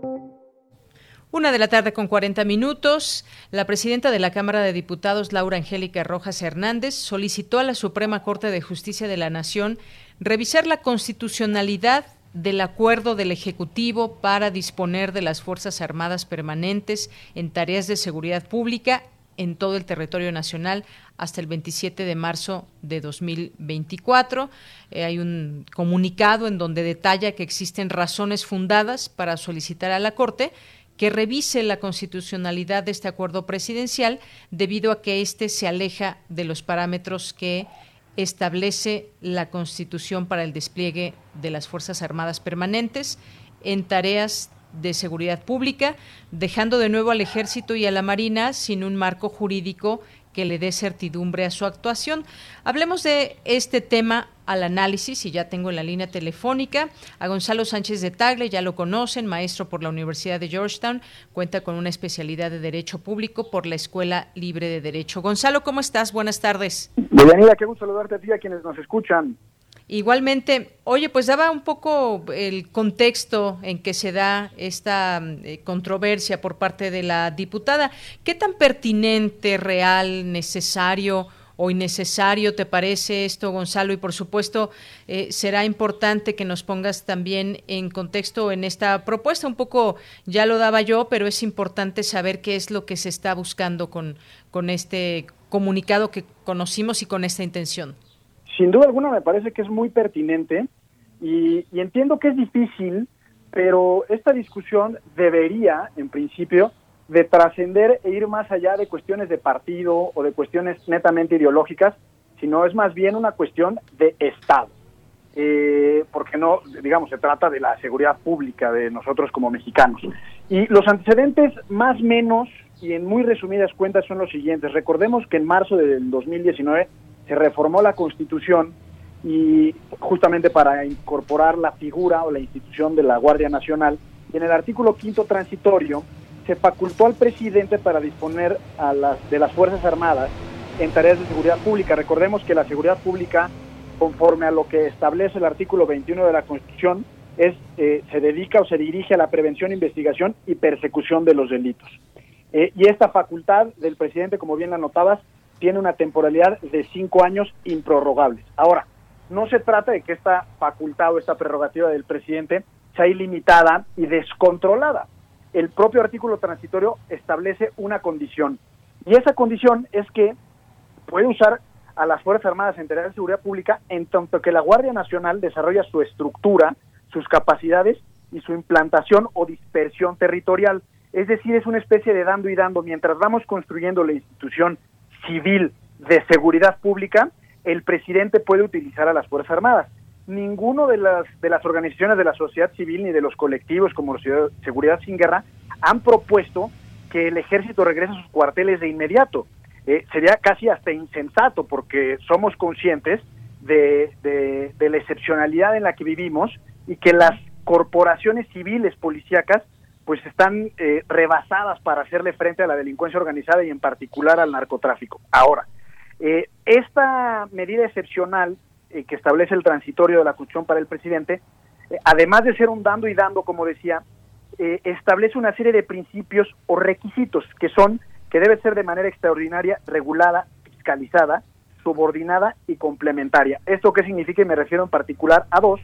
Una de la tarde con 40 minutos, la presidenta de la Cámara de Diputados, Laura Angélica Rojas Hernández, solicitó a la Suprema Corte de Justicia de la Nación revisar la constitucionalidad del acuerdo del Ejecutivo para disponer de las Fuerzas Armadas permanentes en tareas de seguridad pública en todo el territorio nacional hasta el 27 de marzo de 2024. Eh, hay un comunicado en donde detalla que existen razones fundadas para solicitar a la Corte que revise la constitucionalidad de este acuerdo presidencial debido a que éste se aleja de los parámetros que establece la Constitución para el despliegue de las Fuerzas Armadas permanentes en tareas de seguridad pública, dejando de nuevo al Ejército y a la Marina sin un marco jurídico que le dé certidumbre a su actuación. Hablemos de este tema al análisis y ya tengo en la línea telefónica a Gonzalo Sánchez de Tagle, ya lo conocen, maestro por la Universidad de Georgetown, cuenta con una especialidad de Derecho Público por la Escuela Libre de Derecho. Gonzalo, ¿cómo estás? Buenas tardes. Bienvenida, qué gusto saludarte a ti a quienes nos escuchan. Igualmente, oye, pues daba un poco el contexto en que se da esta eh, controversia por parte de la diputada. ¿Qué tan pertinente, real, necesario o innecesario te parece esto, Gonzalo? Y por supuesto, eh, será importante que nos pongas también en contexto en esta propuesta. Un poco ya lo daba yo, pero es importante saber qué es lo que se está buscando con, con este comunicado que conocimos y con esta intención sin duda alguna me parece que es muy pertinente y, entiendo que es difícil, pero esta discusión debería, en principio, de trascender e ir más allá de cuestiones de partido o de cuestiones netamente ideológicas, sino es más bien una cuestión de Estado. Eh, porque no, digamos, se trata de la seguridad pública de nosotros como mexicanos. Y los antecedentes más menos y en muy resumidas cuentas son los siguientes. Recordemos que en marzo del 2019 se reformó la Constitución y justamente para incorporar la figura o la institución de la Guardia Nacional. Y en el artículo quinto transitorio se facultó al presidente para disponer a las, de las Fuerzas Armadas en tareas de seguridad pública. Recordemos que la seguridad pública, conforme a lo que establece el artículo 21 de la Constitución, es, eh, se dedica o se dirige a la prevención, investigación y persecución de los delitos. Eh, y esta facultad del presidente, como bien la notabas, tiene una temporalidad de cinco años improrrogables. Ahora, no se trata de que esta facultad o esta prerrogativa del presidente sea ilimitada y descontrolada. El propio artículo transitorio establece una condición y esa condición es que puede usar a las Fuerzas Armadas en tareas de seguridad pública en tanto que la Guardia Nacional desarrolla su estructura, sus capacidades y su implantación o dispersión territorial. Es decir, es una especie de dando y dando. Mientras vamos construyendo la institución civil de seguridad pública, el presidente puede utilizar a las Fuerzas Armadas. Ninguno de las, de las organizaciones de la sociedad civil ni de los colectivos como Seguridad Sin Guerra han propuesto que el ejército regrese a sus cuarteles de inmediato. Eh, sería casi hasta insensato porque somos conscientes de, de, la excepcionalidad en la que vivimos y que las corporaciones civiles policíacas pues están eh, rebasadas para hacerle frente a la delincuencia organizada y en particular al narcotráfico. Ahora, Eh, esta medida excepcional eh, que establece el transitorio de la Constitución para el presidente, eh, además de ser un dando y dando, como decía, establece una serie de principios o requisitos que son que debe ser de manera extraordinaria, regulada, fiscalizada, subordinada y complementaria. ¿Esto qué significa? Y me refiero en particular a dos.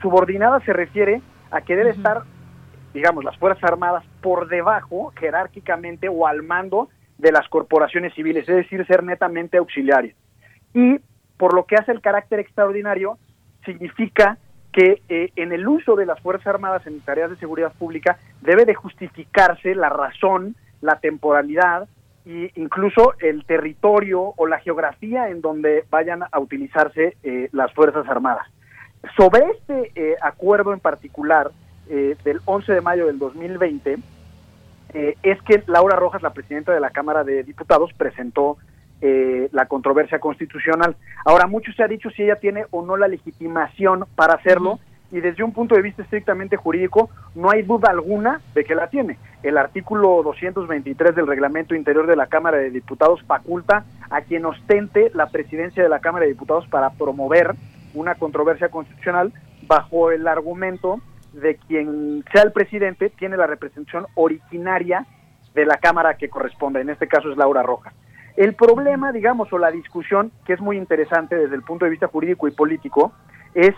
subordinada se refiere a que debe estar, digamos, las Fuerzas Armadas por debajo, jerárquicamente o al mando de las corporaciones civiles, es decir, ser netamente auxiliario. Y por lo que hace el carácter extraordinario, significa que eh, en el uso de las Fuerzas Armadas en tareas de seguridad pública debe de justificarse la razón, la temporalidad e incluso el territorio o la geografía en donde vayan a utilizarse eh, las Fuerzas Armadas. Sobre este eh, acuerdo en particular del 11 de mayo del 2020, eh, es que Laura Rojas, la presidenta de la Cámara de Diputados, presentó eh, la controversia constitucional. Ahora, mucho se ha dicho si ella tiene o no la legitimación para hacerlo, y desde un punto de vista estrictamente jurídico, no hay duda alguna de que la tiene. El artículo 223 del reglamento interior de la Cámara de Diputados faculta a quien ostente la presidencia de la Cámara de Diputados para promover una controversia constitucional bajo el argumento de quien sea el presidente tiene la representación originaria de la Cámara que corresponde, en este caso es Laura Rojas. El problema, digamos, o la discusión, que es muy interesante desde el punto de vista jurídico y político, es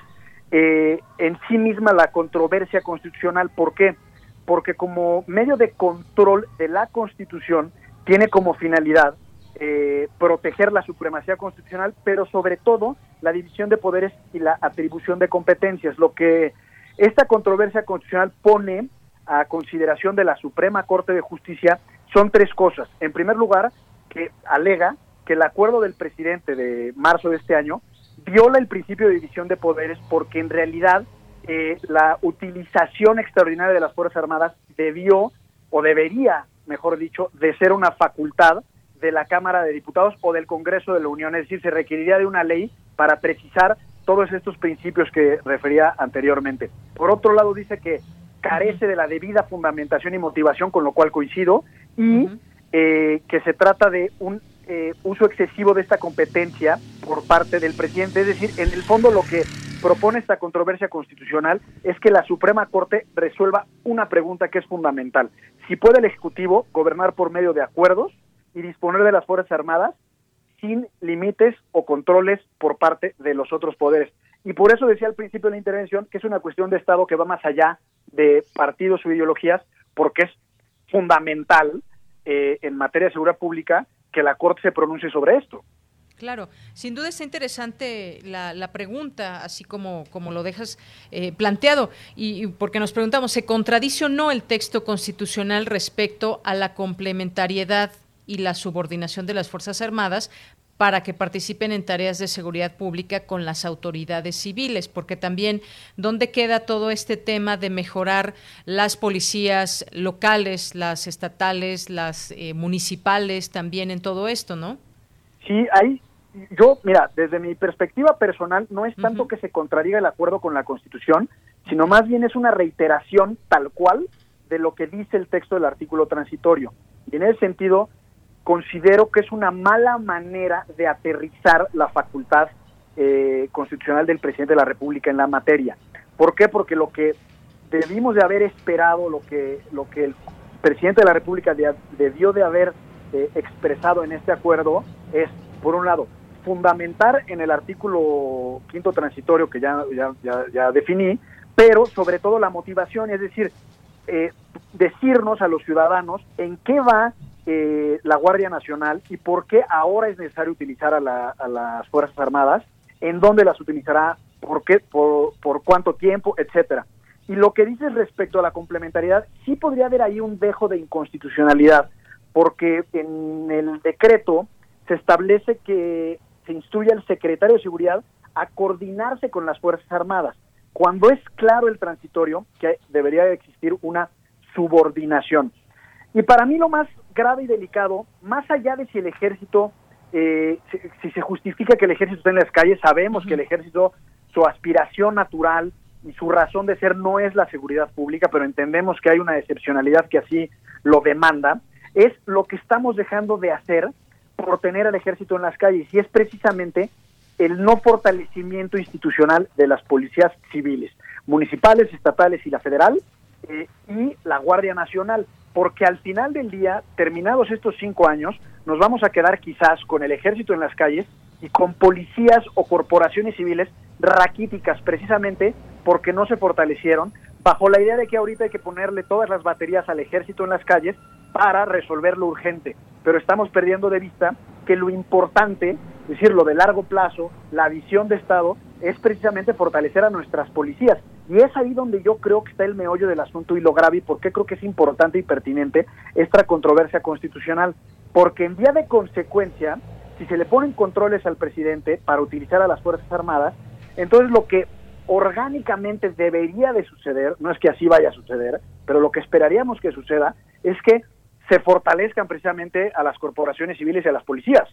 eh, en sí misma la controversia constitucional. ¿Por qué? Porque como medio de control de la Constitución tiene como finalidad eh, proteger la supremacía constitucional, pero sobre todo la división de poderes y la atribución de competencias, lo que esta controversia constitucional pone a consideración de la Suprema Corte de Justicia son tres cosas. En primer lugar, que alega que el acuerdo del presidente de marzo de este año viola el principio de división de poderes porque en realidad eh, la utilización extraordinaria de las Fuerzas Armadas debió o debería, mejor dicho, de ser una facultad de la Cámara de Diputados o del Congreso de la Unión, es decir, se requeriría de una ley para precisar todos estos principios que refería anteriormente. Por otro lado, dice que carece de la debida fundamentación y motivación, con lo cual coincido, y eh, que se trata de un eh, uso excesivo de esta competencia por parte del presidente. Es decir, en el fondo lo que propone esta controversia constitucional es que la Suprema Corte resuelva una pregunta que es fundamental. Si puede el Ejecutivo gobernar por medio de acuerdos y disponer de las Fuerzas Armadas sin límites o controles por parte de los otros poderes. Y por eso decía al principio de la intervención que es una cuestión de Estado que va más allá de partidos o ideologías, porque es fundamental eh, en materia de seguridad pública que la Corte se pronuncie sobre esto. Claro, sin duda está interesante la, pregunta, así como, como lo dejas eh, planteado, y, porque nos preguntamos, ¿se contradice no el texto constitucional respecto a la complementariedad y la subordinación de las Fuerzas Armadas para que participen en tareas de seguridad pública con las autoridades civiles, porque también dónde queda todo este tema de mejorar las policías locales, las estatales, las eh, municipales también en todo esto, ¿no? Sí, hay yo, mira, desde mi perspectiva personal, no es tanto que se contradiga el acuerdo con la Constitución, sino más bien es una reiteración tal cual de lo que dice el texto del artículo transitorio. Y en ese sentido, considero que es una mala manera de aterrizar la facultad eh, constitucional del presidente de la República en la materia. ¿Por qué? Porque lo que debimos de haber esperado, lo que, lo que el presidente de la República debió de haber eh, expresado en este acuerdo es, por un lado, fundamentar en el artículo quinto transitorio que ya, ya, ya, definí, pero sobre todo la motivación, es decir, eh, decirnos a los ciudadanos en qué va eh, la Guardia Nacional y por qué ahora es necesario utilizar a, las Fuerzas Armadas, en dónde las utilizará, por qué, por, cuánto tiempo, etcétera. Y lo que dices respecto a la complementariedad, sí podría haber ahí un dejo de inconstitucionalidad, porque en el decreto se establece que se instruye al secretario de Seguridad a coordinarse con las Fuerzas Armadas, cuando es claro el transitorio que debería existir una subordinación. Y para mí lo más grave y delicado, más allá de si el ejército, eh, si, se justifica que el ejército esté en las calles, sabemos que el ejército, su aspiración natural y su razón de ser no es la seguridad pública, pero entendemos que hay una excepcionalidad que así lo demanda, es lo que estamos dejando de hacer por tener al ejército en las calles y es precisamente el no fortalecimiento institucional de las policías civiles, municipales, estatales y la federal, eh, y la Guardia Nacional, porque al final del día, terminados estos cinco años, nos vamos a quedar quizás con el ejército en las calles y con policías o corporaciones civiles raquíticas, precisamente porque no se fortalecieron, bajo la idea de que ahorita hay que ponerle todas las baterías al ejército en las calles para resolver lo urgente. Pero estamos perdiendo de vista que lo importante, es decir, lo de largo plazo, la visión de Estado, es precisamente fortalecer a nuestras policías. Y es ahí donde yo creo que está el meollo del asunto y lo grave y por qué creo que es importante y pertinente esta controversia constitucional. Porque en vía de consecuencia, si se le ponen controles al presidente para utilizar a las Fuerzas Armadas, entonces lo que orgánicamente debería de suceder, no es que así vaya a suceder, pero lo que esperaríamos que suceda es que se fortalezcan precisamente a las corporaciones civiles y a las policías.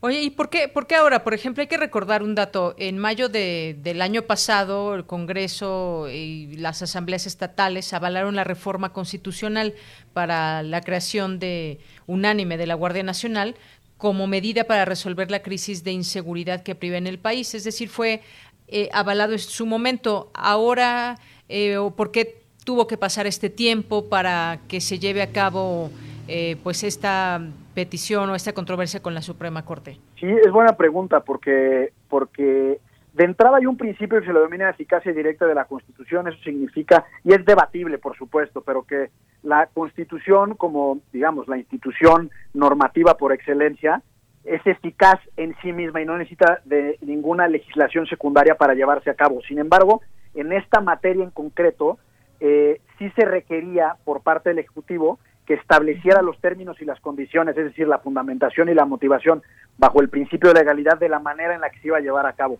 Oye, ¿y por qué, por qué ahora? Por ejemplo, hay que recordar un dato. En mayo de, del año pasado, el Congreso y las asambleas estatales avalaron la reforma constitucional para la creación de unánime de la Guardia Nacional como medida para resolver la crisis de inseguridad que priva en el país. Es decir, fue eh, avalado en su momento. Ahora, eh, ¿por qué tuvo que pasar este tiempo para que se lleve a cabo eh, pues esta petición o esta controversia con la Suprema Corte? Sí, es buena pregunta porque, porque de entrada hay un principio que se lo denomina eficacia directa de la Constitución, eso significa, y es debatible por supuesto, pero que la Constitución como, digamos, la institución normativa por excelencia, es eficaz en sí misma y no necesita de ninguna legislación secundaria para llevarse a cabo. Sin embargo, en esta materia en concreto, eh, sí se requería por parte del Ejecutivo que estableciera los términos y las condiciones, es decir, la fundamentación y la motivación bajo el principio de legalidad de la manera en la que se iba a llevar a cabo.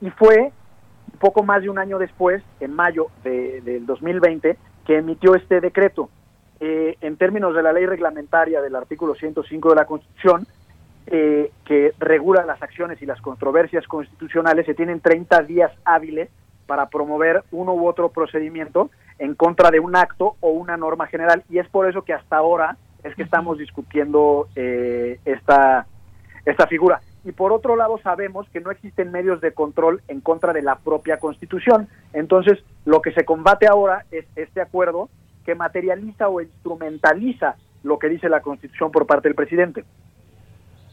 Y fue poco más de un año después, en mayo de, del 2020, que emitió este decreto. Eh, en términos de la ley reglamentaria del artículo 105 de la Constitución, eh, que regula las acciones y las controversias constitucionales, se tienen 30 días hábiles para promover uno u otro procedimiento en contra de un acto o una norma general y es por eso que hasta ahora es que estamos discutiendo eh, esta, esta figura. Y por otro lado sabemos que no existen medios de control en contra de la propia Constitución. Entonces, lo que se combate ahora es este acuerdo que materializa o instrumentaliza lo que dice la Constitución por parte del presidente.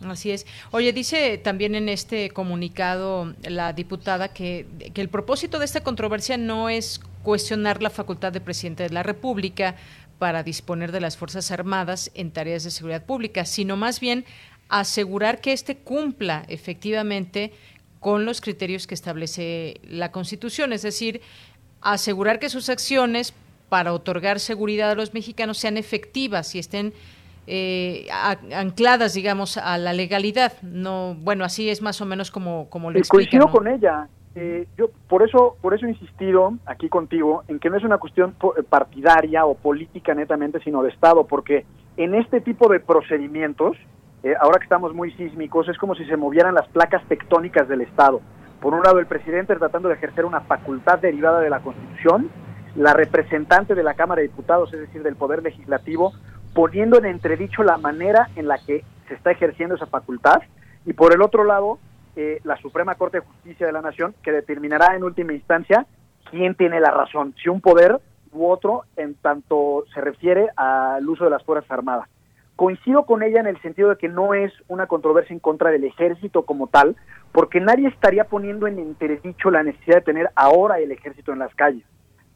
Así es. Oye, dice también en este comunicado la diputada que, que el propósito de esta controversia no es cuestionar la facultad de presidente de la República para disponer de las Fuerzas Armadas en tareas de seguridad pública, sino más bien asegurar que éste cumpla efectivamente con los criterios que establece la Constitución, es decir, asegurar que sus acciones para otorgar seguridad a los mexicanos sean efectivas y estén eh, ancladas, digamos, a la legalidad. No, bueno, así es más o menos como, como lo explica. Coincido con ella. Eh, yo por eso, por eso he insistido aquí contigo en que no es una cuestión eh, partidaria o política netamente, sino de Estado, porque en este tipo de procedimientos, eh, ahora que estamos muy sísmicos, es como si se movieran las placas tectónicas del Estado. Por un lado, el presidente tratando de ejercer una facultad derivada de la Constitución, la representante de la Cámara de Diputados, es decir, del Poder Legislativo, poniendo en entredicho la manera en la que se está ejerciendo esa facultad, y por el otro lado, eh, la Suprema Corte de Justicia de la Nación, que determinará en última instancia quién tiene la razón, si un poder u otro, en tanto se refiere al uso de las Fuerzas Armadas. Coincido con ella en el sentido de que no es una controversia en contra del ejército como tal, porque nadie estaría poniendo en entredicho la necesidad de tener ahora el ejército en las calles.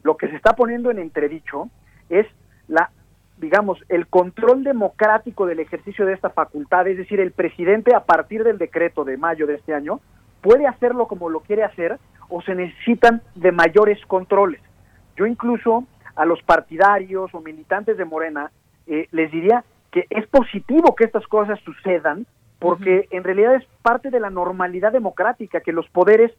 Lo que se está poniendo en entredicho es la digamos, el control democrático del ejercicio de esta facultad, es decir, el presidente a partir del decreto de mayo de este año puede hacerlo como lo quiere hacer o se necesitan de mayores controles. Yo incluso a los partidarios o militantes de Morena eh, les diría que es positivo que estas cosas sucedan porque en realidad es parte de la normalidad democrática que los poderes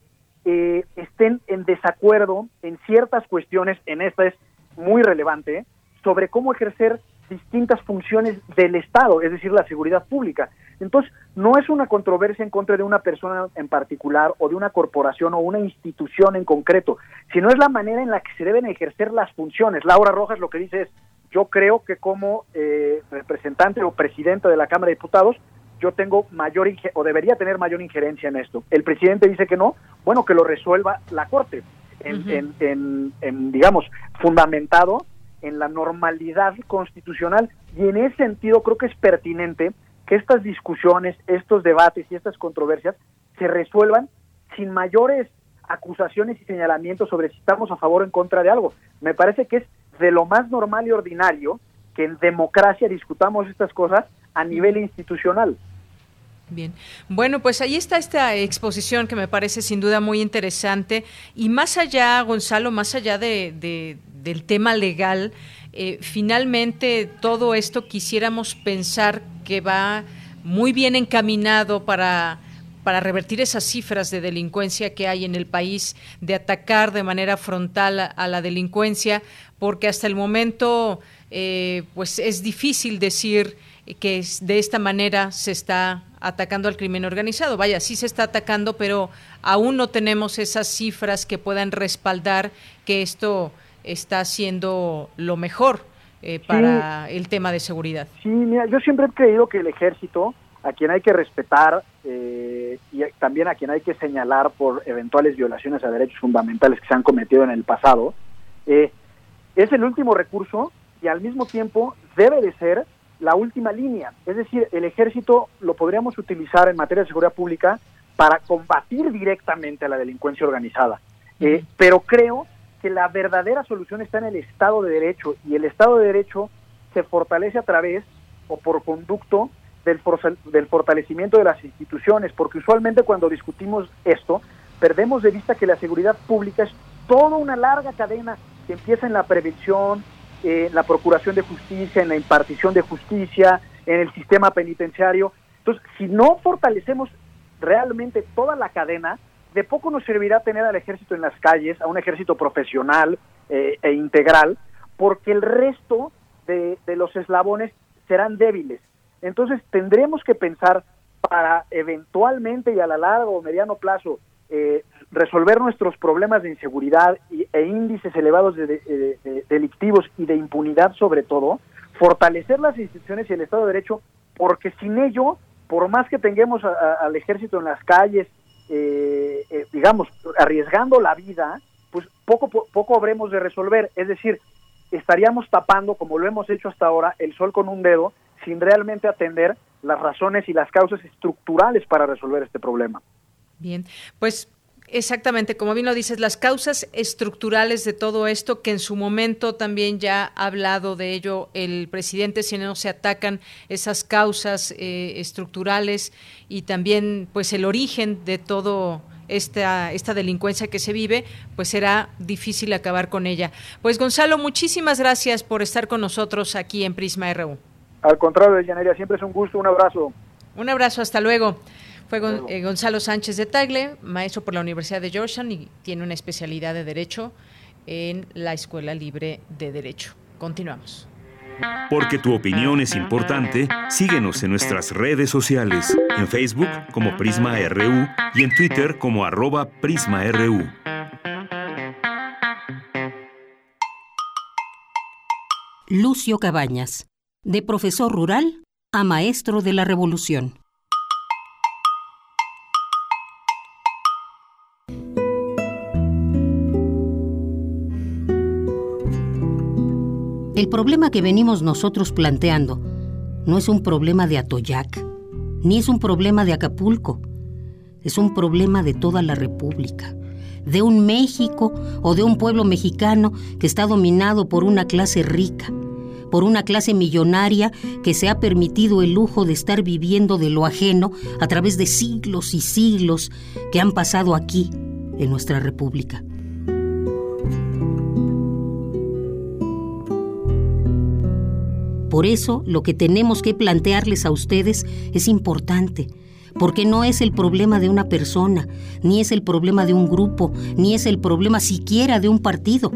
eh, estén en desacuerdo en ciertas cuestiones, en esta es muy relevante, sobre cómo ejercer distintas funciones del Estado, es decir, la seguridad pública. Entonces, no es una controversia en contra de una persona en particular o de una corporación o una institución en concreto, sino es la manera en la que se deben ejercer las funciones. Laura Rojas lo que dice es, yo creo que como eh, representante o presidente de la Cámara de Diputados, yo tengo mayor o debería tener mayor injerencia en esto. El presidente dice que no, bueno, que lo resuelva la Corte, en, en, digamos, fundamentado en la normalidad constitucional. Y en ese sentido creo que es pertinente que estas discusiones, estos debates y estas controversias se resuelvan sin mayores acusaciones y señalamientos sobre si estamos a favor o en contra de algo. Me parece que es de lo más normal y ordinario que en democracia discutamos estas cosas a nivel institucional. Bien, bueno, pues ahí está esta exposición que me parece sin duda muy interesante. Y más allá, Gonzalo, más allá de, del tema legal, eh, finalmente todo esto quisiéramos pensar que va muy bien encaminado para para revertir esas cifras de delincuencia que hay en el país, de atacar de manera frontal a, la delincuencia, porque hasta el momento eh, pues es difícil decir que de esta manera se está atacando al crimen organizado. Vaya, sí se está atacando, pero aún no tenemos esas cifras que puedan respaldar que esto está siendo lo mejor eh, para el tema de seguridad. Sí, mira, yo siempre he creído que el ejército a quien hay que respetar eh, y también a quien hay que señalar por eventuales violaciones a derechos fundamentales que se han cometido en el pasado, eh, es el último recurso y al mismo tiempo debe de ser la última línea. Es decir, el ejército lo podríamos utilizar en materia de seguridad pública para combatir directamente a la delincuencia organizada. Eh, pero creo que la verdadera solución está en el Estado de Derecho y el Estado de Derecho se fortalece a través o por conducto del, fortalecimiento de las instituciones, porque usualmente cuando discutimos esto, perdemos de vista que la seguridad pública es toda una larga cadena que empieza en la prevención, en la procuración de justicia, en la impartición de justicia, en el sistema penitenciario. Entonces, si no fortalecemos realmente toda la cadena, de poco nos servirá tener al ejército en las calles, a un ejército profesional eh, e integral, porque el resto de los eslabones serán débiles. Entonces tendremos que pensar para eventualmente y a la largo o mediano plazo eh, resolver nuestros problemas de inseguridad e índices elevados de, delictivos y de impunidad sobre todo, fortalecer las instituciones y el Estado de Derecho, porque sin ello, por más que tengamos al ejército en las calles, eh, eh, digamos, arriesgando la vida, pues poco, poco habremos de resolver. Es decir, estaríamos tapando, como lo hemos hecho hasta ahora, el sol con un dedo sin realmente atender las razones y las causas estructurales para resolver este problema. Bien, pues Exactamente, como bien lo dices, las causas estructurales de todo esto, que en su momento también ya ha hablado de ello el presidente, si no se atacan esas causas eh, estructurales y también pues el origen de todo esta, esta delincuencia que se vive, pues será difícil acabar con ella. Pues Gonzalo, muchísimas gracias por estar con nosotros aquí en Prisma RU. Al contrario, Llaneria, siempre es un gusto, un abrazo. Un abrazo, hasta luego. Fue eh, Gonzalo Sánchez de Tagle, maestro por la Universidad de Georgetown y tiene una especialidad de Derecho en la Escuela Libre de Derecho. Continuamos. Porque tu opinión es importante, síguenos en nuestras redes sociales, en Facebook como Prisma RU y en Twitter como arroba PrismaRU. Lucio Cabañas de profesor rural a maestro de la revolución. El problema que venimos nosotros planteando no es un problema de Atoyac, ni es un problema de Acapulco, es un problema de toda la República, de un México o de un pueblo mexicano que está dominado por una clase rica por una clase millonaria que se ha permitido el lujo de estar viviendo de lo ajeno a través de siglos y siglos que han pasado aquí, en nuestra República. Por eso lo que tenemos que plantearles a ustedes es importante, porque no es el problema de una persona, ni es el problema de un grupo, ni es el problema siquiera de un partido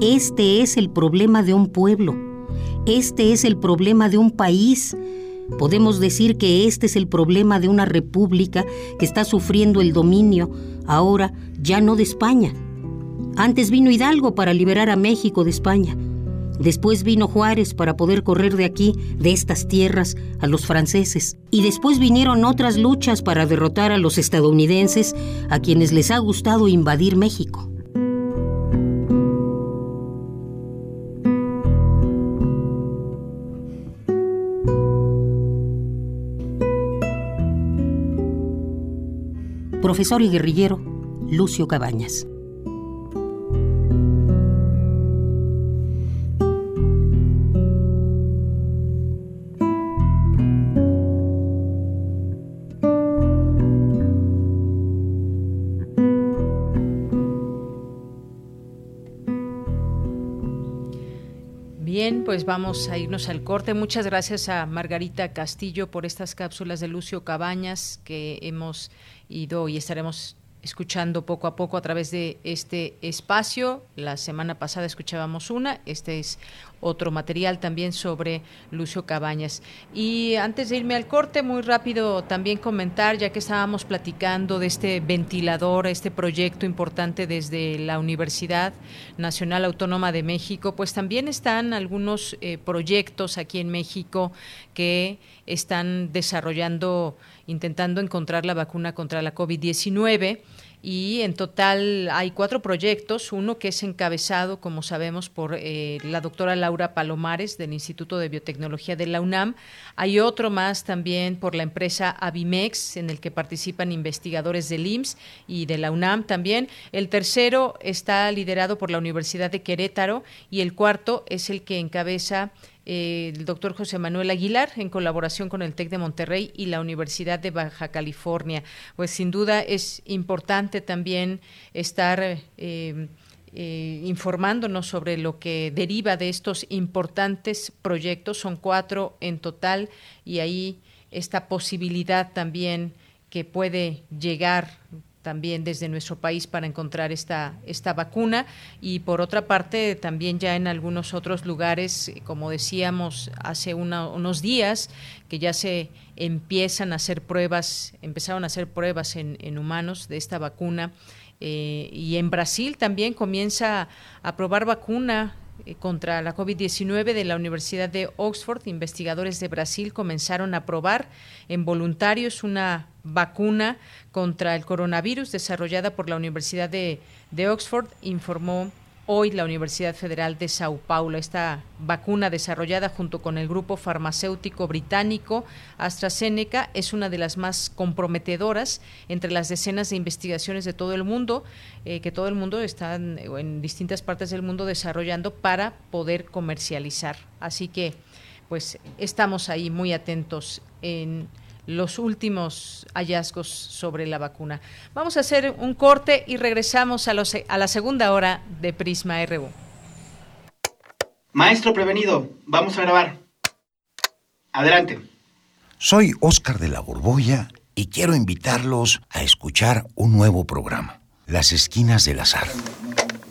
este es el problema de un pueblo. Este es el problema de un país. Podemos decir que este es el problema de una república que está sufriendo el dominio, ahora ya no de España. Antes vino Hidalgo para liberar a México de España. Después vino Juárez para poder correr de aquí, de estas tierras, a los franceses. Y después vinieron otras luchas para derrotar a los estadounidenses, a quienes les ha gustado invadir México. Profesor y guerrillero Lucio Cabañas. Pues vamos a irnos al corte. Muchas gracias a Margarita Castillo por estas cápsulas de Lucio Cabañas que hemos ido y estaremos escuchando poco a poco a través de este espacio. La semana pasada escuchábamos una, este es otro material también sobre Lucio Cabañas. Y antes de irme al corte, muy rápido también comentar, ya que estábamos platicando de este ventilador, este proyecto importante desde la Universidad Nacional Autónoma de México, pues también están algunos eh, proyectos aquí en México que están desarrollando, intentando encontrar la vacuna contra la COVID-19 y en total hay cuatro proyectos, uno que es encabezado, como sabemos, por eh, la doctora Laura Palomares del Instituto de Biotecnología de la UNAM. Hay otro más también por la empresa Avimex, en el que participan investigadores del IMSS y de la UNAM también. El tercero está liderado por la Universidad de Querétaro y el cuarto es el que encabeza el doctor José Manuel Aguilar, en colaboración con el TEC de Monterrey y la Universidad de Baja California. Pues sin duda es importante también estar eh, eh, informándonos sobre lo que deriva de estos importantes proyectos. Son cuatro en total y ahí esta posibilidad también que puede llegar también desde nuestro país para encontrar esta, esta vacuna y por otra parte también ya en algunos otros lugares, como decíamos hace unos días, que ya se empiezan a hacer pruebas, empezaron a hacer pruebas en, en humanos de esta vacuna. Eh, y en Brasil también comienza a probar vacuna eh, contra la COVID-19 de la Universidad de Oxford. Investigadores de Brasil comenzaron a probar en voluntarios una vacuna contra el coronavirus desarrollada por la Universidad de, de Oxford, informó hoy la Universidad Federal de Sao Paulo. Esta vacuna desarrollada junto con el grupo farmacéutico británico AstraZeneca es una de las más comprometedoras entre las decenas de investigaciones de todo el mundo eh, que todo el mundo está en distintas partes del mundo desarrollando para poder comercializar. Así que pues estamos ahí muy atentos en los últimos hallazgos sobre la vacuna. Vamos a hacer un corte y regresamos a, los, a la segunda hora de Prisma RU. Maestro prevenido, vamos a grabar. Adelante. Soy Óscar de la Borbolla y quiero invitarlos a escuchar un nuevo programa, Las Esquinas del Azar.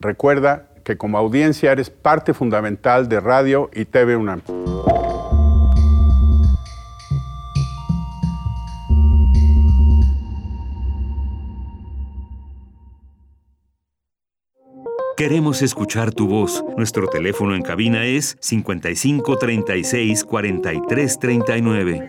Recuerda que como audiencia eres parte fundamental de Radio y TV UNAM. Queremos escuchar tu voz. Nuestro teléfono en cabina es 55 36 43 39.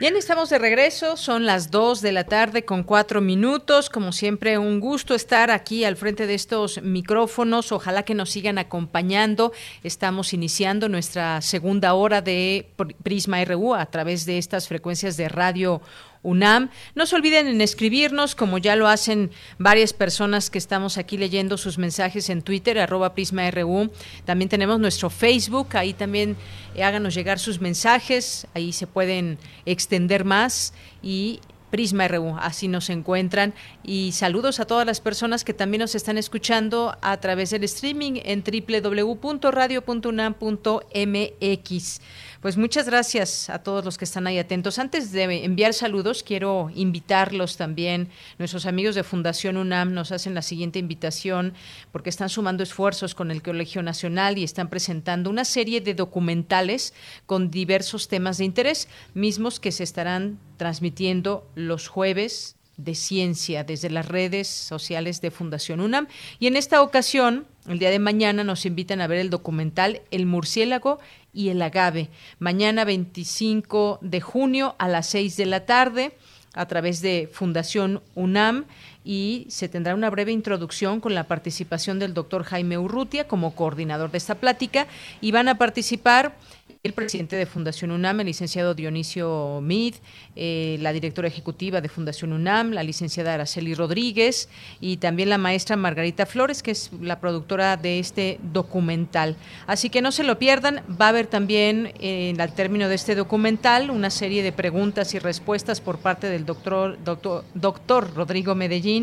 Bien, estamos de regreso, son las 2 de la tarde con 4 minutos. Como siempre, un gusto estar aquí al frente de estos micrófonos. Ojalá que nos sigan acompañando. Estamos iniciando nuestra segunda hora de Prisma RU a través de estas frecuencias de radio UNAM. No se olviden en escribirnos, como ya lo hacen varias personas que estamos aquí leyendo sus mensajes en Twitter, arroba PrismaRU. También tenemos nuestro Facebook, ahí también eh, háganos llegar sus mensajes, ahí se pueden extender más y Prisma RU, así nos encuentran. Y saludos a todas las personas que también nos están escuchando a través del streaming en www.radio.unam.mx. Pues muchas gracias a todos los que están ahí atentos. Antes de enviar saludos, quiero invitarlos también. Nuestros amigos de Fundación UNAM nos hacen la siguiente invitación porque están sumando esfuerzos con el Colegio Nacional y están presentando una serie de documentales con diversos temas de interés, mismos que se estarán transmitiendo los jueves de ciencia desde las redes sociales de Fundación UNAM. Y en esta ocasión, el día de mañana, nos invitan a ver el documental El murciélago y el agave. Mañana 25 de junio a las 6 de la tarde a través de Fundación UNAM y se tendrá una breve introducción con la participación del doctor Jaime Urrutia como coordinador de esta plática y van a participar el presidente de Fundación UNAM, el licenciado Dionisio Mid, eh, la directora ejecutiva de Fundación UNAM, la licenciada Araceli Rodríguez y también la maestra Margarita Flores, que es la productora de este documental. Así que no se lo pierdan, va a haber también al término de este documental una serie de preguntas y respuestas por parte del doctor, doctor, doctor Rodrigo Medellín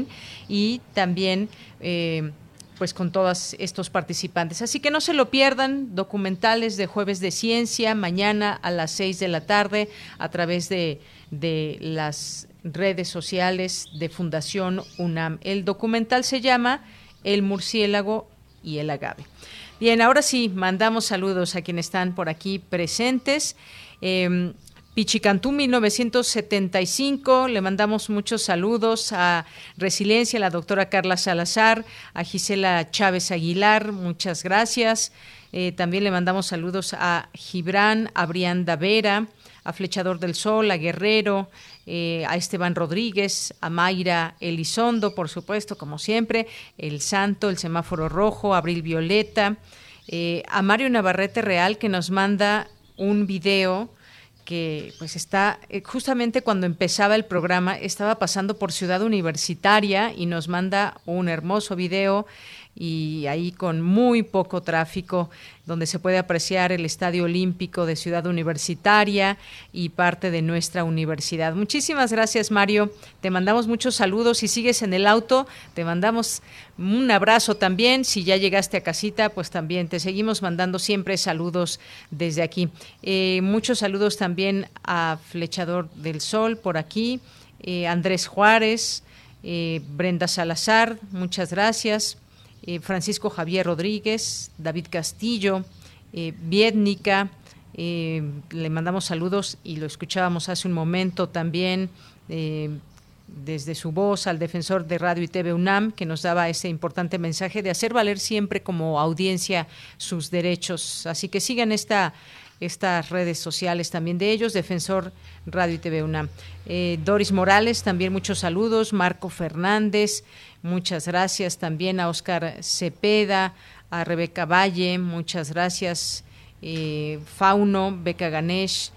y también... Eh, pues con todos estos participantes. Así que no se lo pierdan, documentales de jueves de ciencia, mañana a las seis de la tarde a través de, de las redes sociales de Fundación UNAM. El documental se llama El murciélago y el agave. Bien, ahora sí, mandamos saludos a quienes están por aquí presentes. Eh, Pichicantú 1975, le mandamos muchos saludos a Resiliencia, la doctora Carla Salazar, a Gisela Chávez Aguilar, muchas gracias. Eh, también le mandamos saludos a Gibran, a Brianda Vera, a Flechador del Sol, a Guerrero, eh, a Esteban Rodríguez, a Mayra Elizondo, por supuesto, como siempre, el Santo, el Semáforo Rojo, Abril Violeta, eh, a Mario Navarrete Real, que nos manda un video que pues está eh, justamente cuando empezaba el programa estaba pasando por Ciudad Universitaria y nos manda un hermoso video y ahí con muy poco tráfico, donde se puede apreciar el Estadio Olímpico de Ciudad Universitaria y parte de nuestra universidad. Muchísimas gracias, Mario. Te mandamos muchos saludos. Si sigues en el auto, te mandamos un abrazo también. Si ya llegaste a casita, pues también te seguimos mandando siempre saludos desde aquí. Eh, muchos saludos también a Flechador del Sol por aquí, eh, Andrés Juárez, eh, Brenda Salazar, muchas gracias. Eh, Francisco Javier Rodríguez, David Castillo, eh, Vietnica, eh, le mandamos saludos y lo escuchábamos hace un momento también desde su voz al defensor de Radio y TV UNAM, que nos daba ese importante mensaje de hacer valer siempre como audiencia sus derechos. Así que sigan esta estas redes sociales también de ellos, Defensor Radio y TV UNAM. Doris Morales, también muchos saludos, Marco Fernández, Muchas gracias también a Oscar Cepeda, a Rebeca Valle, muchas gracias. Eh, Fauno, Beca Ganesh,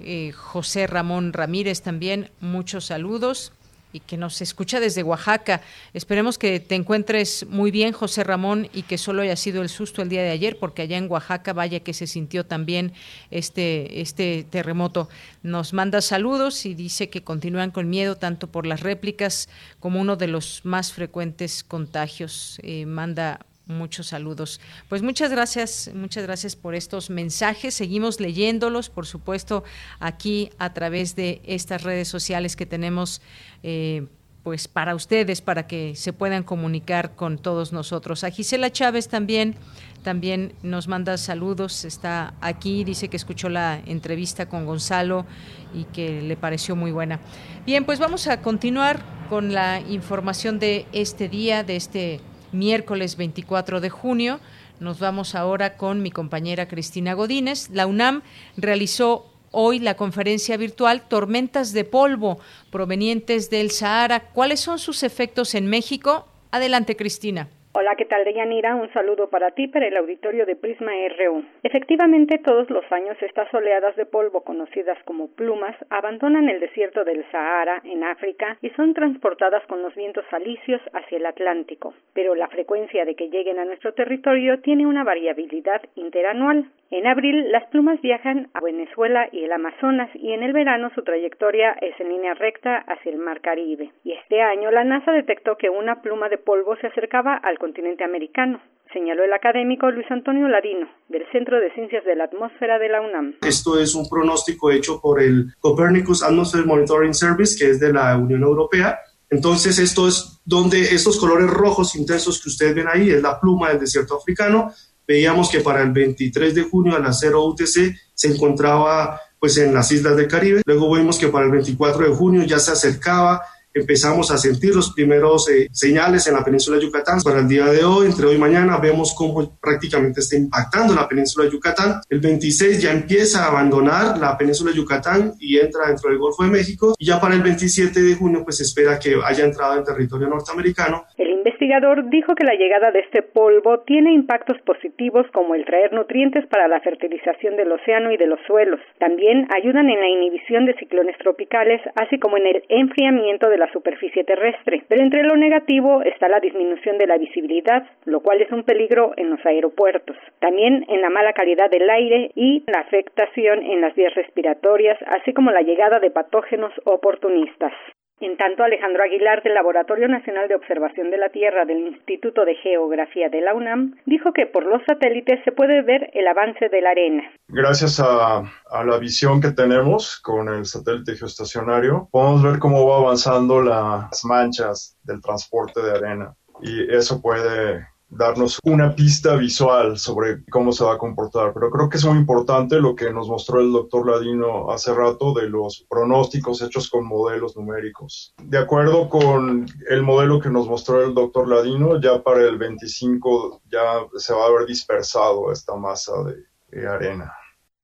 eh, José Ramón Ramírez también, muchos saludos y que nos escucha desde Oaxaca. Esperemos que te encuentres muy bien, José Ramón, y que solo haya sido el susto el día de ayer, porque allá en Oaxaca, vaya que se sintió también este, este terremoto. Nos manda saludos y dice que continúan con miedo tanto por las réplicas como uno de los más frecuentes contagios. Eh, manda muchos saludos. Pues muchas gracias, muchas gracias por estos mensajes. Seguimos leyéndolos, por supuesto, aquí a través de estas redes sociales que tenemos. Eh, pues para ustedes, para que se puedan comunicar con todos nosotros. A Gisela Chávez también, también nos manda saludos, está aquí, dice que escuchó la entrevista con Gonzalo y que le pareció muy buena. Bien, pues vamos a continuar con la información de este día, de este miércoles 24 de junio. Nos vamos ahora con mi compañera Cristina Godínez. La UNAM realizó hoy la conferencia virtual Tormentas de polvo provenientes del Sahara. ¿Cuáles son sus efectos en México? Adelante, Cristina. Hola, ¿qué tal, Deyanira? Un saludo para ti, para el auditorio de Prisma RU. Efectivamente, todos los años estas oleadas de polvo, conocidas como plumas, abandonan el desierto del Sahara, en África, y son transportadas con los vientos alisios hacia el Atlántico. Pero la frecuencia de que lleguen a nuestro territorio tiene una variabilidad interanual. En abril, las plumas viajan a Venezuela y el Amazonas, y en el verano su trayectoria es en línea recta hacia el Mar Caribe. Y este año, la NASA detectó que una pluma de polvo se acercaba al continente americano, señaló el académico Luis Antonio Ladino, del Centro de Ciencias de la Atmósfera de la UNAM. Esto es un pronóstico hecho por el Copernicus Atmosphere Monitoring Service, que es de la Unión Europea. Entonces, esto es donde estos colores rojos intensos que ustedes ven ahí es la pluma del desierto africano. Veíamos que para el 23 de junio a las 0 UTC se encontraba pues en las islas del Caribe. Luego vimos que para el 24 de junio ya se acercaba empezamos a sentir los primeros eh, señales en la península de Yucatán. Para el día de hoy, entre hoy y mañana, vemos cómo prácticamente está impactando la península de Yucatán. El 26 ya empieza a abandonar la península de Yucatán y entra dentro del Golfo de México. Y ya para el 27 de junio, pues se espera que haya entrado en territorio norteamericano. El investigador dijo que la llegada de este polvo tiene impactos positivos como el traer nutrientes para la fertilización del océano y de los suelos. También ayudan en la inhibición de ciclones tropicales, así como en el enfriamiento de superficie terrestre. Pero entre lo negativo está la disminución de la visibilidad, lo cual es un peligro en los aeropuertos. También en la mala calidad del aire y la afectación en las vías respiratorias, así como la llegada de patógenos oportunistas. En tanto, Alejandro Aguilar del Laboratorio Nacional de Observación de la Tierra del Instituto de Geografía de la UNAM dijo que por los satélites se puede ver el avance de la arena. Gracias a, la visión que tenemos con el satélite geoestacionario, podemos ver cómo va avanzando las manchas del transporte de arena y eso puede darnos una pista visual sobre cómo se va a comportar. Pero creo que es muy importante lo que nos mostró el doctor Ladino hace rato de los pronósticos hechos con modelos numéricos. De acuerdo con el modelo que nos mostró el doctor Ladino, ya para el 25 ya se va a haber dispersado esta masa de, de arena.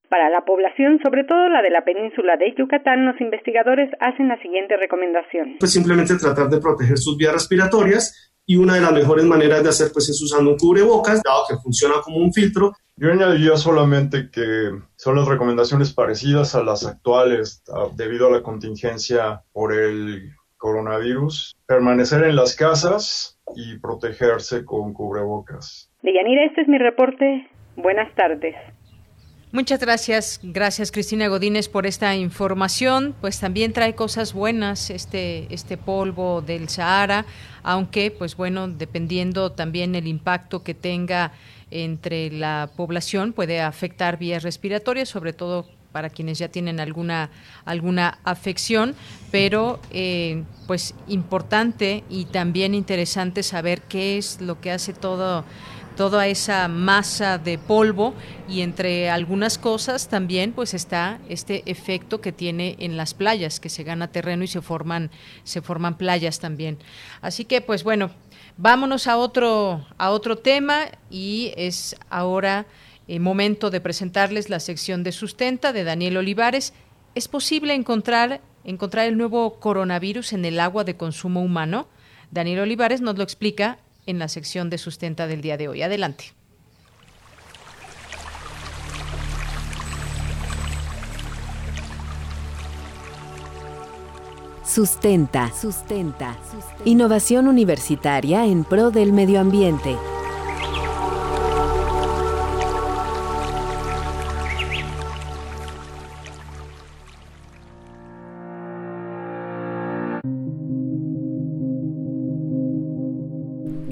Para la población, sobre todo la de la península de Yucatán, los investigadores hacen la siguiente recomendación. Pues simplemente tratar de proteger sus vías respiratorias y una de las mejores maneras de hacer pues es usando un cubrebocas, dado que funciona como un filtro. Yo añadiría solamente que son las recomendaciones parecidas a las actuales debido a la contingencia por el coronavirus. Permanecer en las casas, y protegerse con cubrebocas. Deyanira, este es mi reporte. Buenas tardes. Muchas gracias, gracias Cristina Godínez por esta información. Pues también trae cosas buenas este este polvo del Sahara, aunque pues bueno, dependiendo también el impacto que tenga entre la población puede afectar vías respiratorias, sobre todo para quienes ya tienen alguna alguna afección, pero eh, pues importante y también interesante saber qué es lo que hace todo toda esa masa de polvo y entre algunas cosas también pues está este efecto que tiene en las playas que se gana terreno y se forman se forman playas también así que pues bueno vámonos a otro a otro tema y es ahora eh, momento de presentarles la sección de sustenta de Daniel Olivares. ¿Es posible encontrar, encontrar el nuevo coronavirus en el agua de consumo humano? Daniel Olivares nos lo explica en la sección de sustenta del día de hoy. Adelante. Sustenta, sustenta. Innovación universitaria en pro del medio ambiente.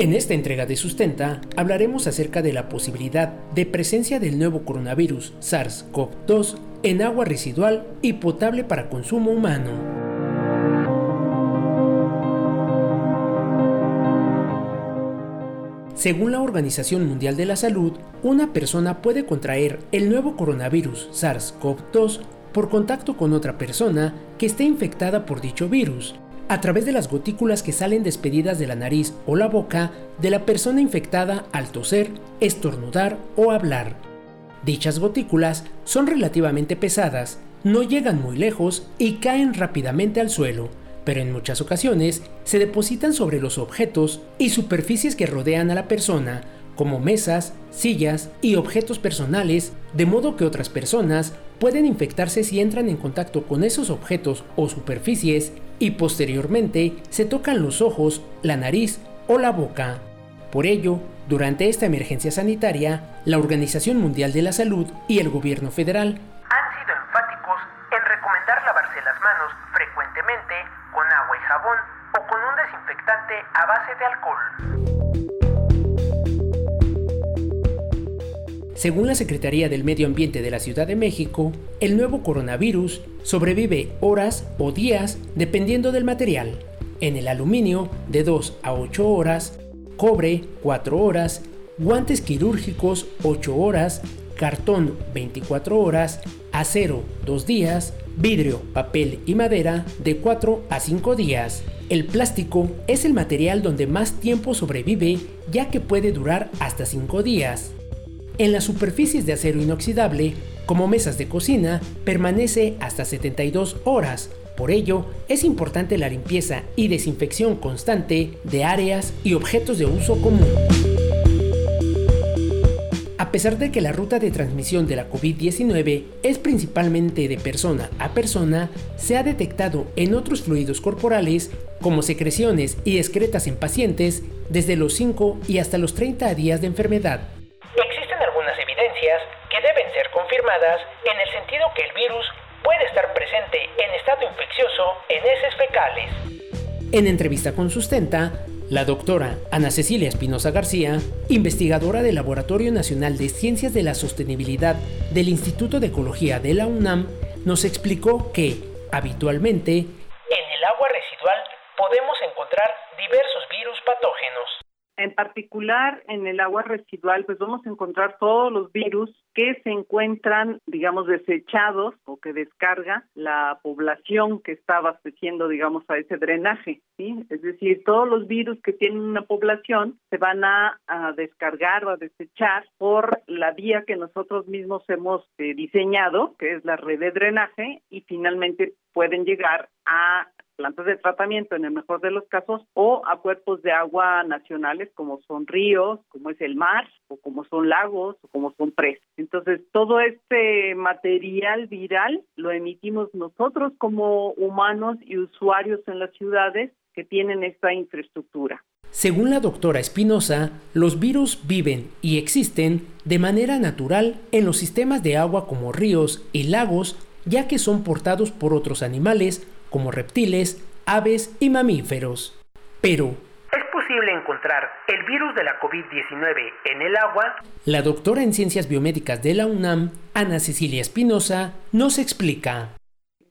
En esta entrega de Sustenta hablaremos acerca de la posibilidad de presencia del nuevo coronavirus SARS-CoV-2 en agua residual y potable para consumo humano. Según la Organización Mundial de la Salud, una persona puede contraer el nuevo coronavirus SARS-CoV-2 por contacto con otra persona que esté infectada por dicho virus, a través de las gotículas que salen despedidas de la nariz o la boca de la persona infectada al toser, estornudar o hablar. Dichas gotículas son relativamente pesadas, no llegan muy lejos y caen rápidamente al suelo, pero en muchas ocasiones se depositan sobre los objetos y superficies que rodean a la persona, como mesas, sillas y objetos personales, de modo que otras personas pueden infectarse si entran en contacto con esos objetos o superficies y posteriormente se tocan los ojos, la nariz o la boca. Por ello, durante esta emergencia sanitaria, la Organización Mundial de la Salud y el gobierno federal han sido enfáticos en recomendar lavarse las manos frecuentemente con agua y jabón o con un desinfectante a base de alcohol. Según la Secretaría del Medio Ambiente de la Ciudad de México, el nuevo coronavirus sobrevive horas o días dependiendo del material. En el aluminio, de 2 a 8 horas, cobre, 4 horas, guantes quirúrgicos, 8 horas, cartón, 24 horas, acero, 2 días, vidrio, papel y madera, de 4 a 5 días. El plástico es el material donde más tiempo sobrevive ya que puede durar hasta 5 días. En las superficies de acero inoxidable, como mesas de cocina, permanece hasta 72 horas. Por ello, es importante la limpieza y desinfección constante de áreas y objetos de uso común. A pesar de que la ruta de transmisión de la COVID-19 es principalmente de persona a persona, se ha detectado en otros fluidos corporales, como secreciones y excretas en pacientes, desde los 5 y hasta los 30 días de enfermedad que deben ser confirmadas en el sentido que el virus puede estar presente en estado infeccioso en heces fecales. En entrevista con Sustenta, la doctora Ana Cecilia Espinosa García, investigadora del Laboratorio Nacional de Ciencias de la Sostenibilidad del Instituto de Ecología de la UNAM, nos explicó que, habitualmente, en el agua residual podemos encontrar diversos virus patógenos. En particular, en el agua residual, pues vamos a encontrar todos los virus que se encuentran, digamos, desechados o que descarga la población que está abasteciendo, digamos, a ese drenaje, ¿sí? Es decir, todos los virus que tienen una población se van a, descargar o a desechar por la vía que nosotros mismos hemos eh, diseñado, que es la red de drenaje, y finalmente pueden llegar a plantas de tratamiento en el mejor de los casos o a cuerpos de agua nacionales como son ríos, como es el mar o como son lagos o como son presas. Entonces, todo este material viral lo emitimos nosotros como humanos y usuarios en las ciudades que tienen esta infraestructura. Según la doctora Espinosa, los virus viven y existen de manera natural en los sistemas de agua como ríos y lagos, ya que son portados por otros animales como reptiles, aves y mamíferos. Pero, ¿es posible encontrar el virus de la COVID-19 en el agua? La doctora en Ciencias Biomédicas de la UNAM, Ana Cecilia Espinosa, nos explica.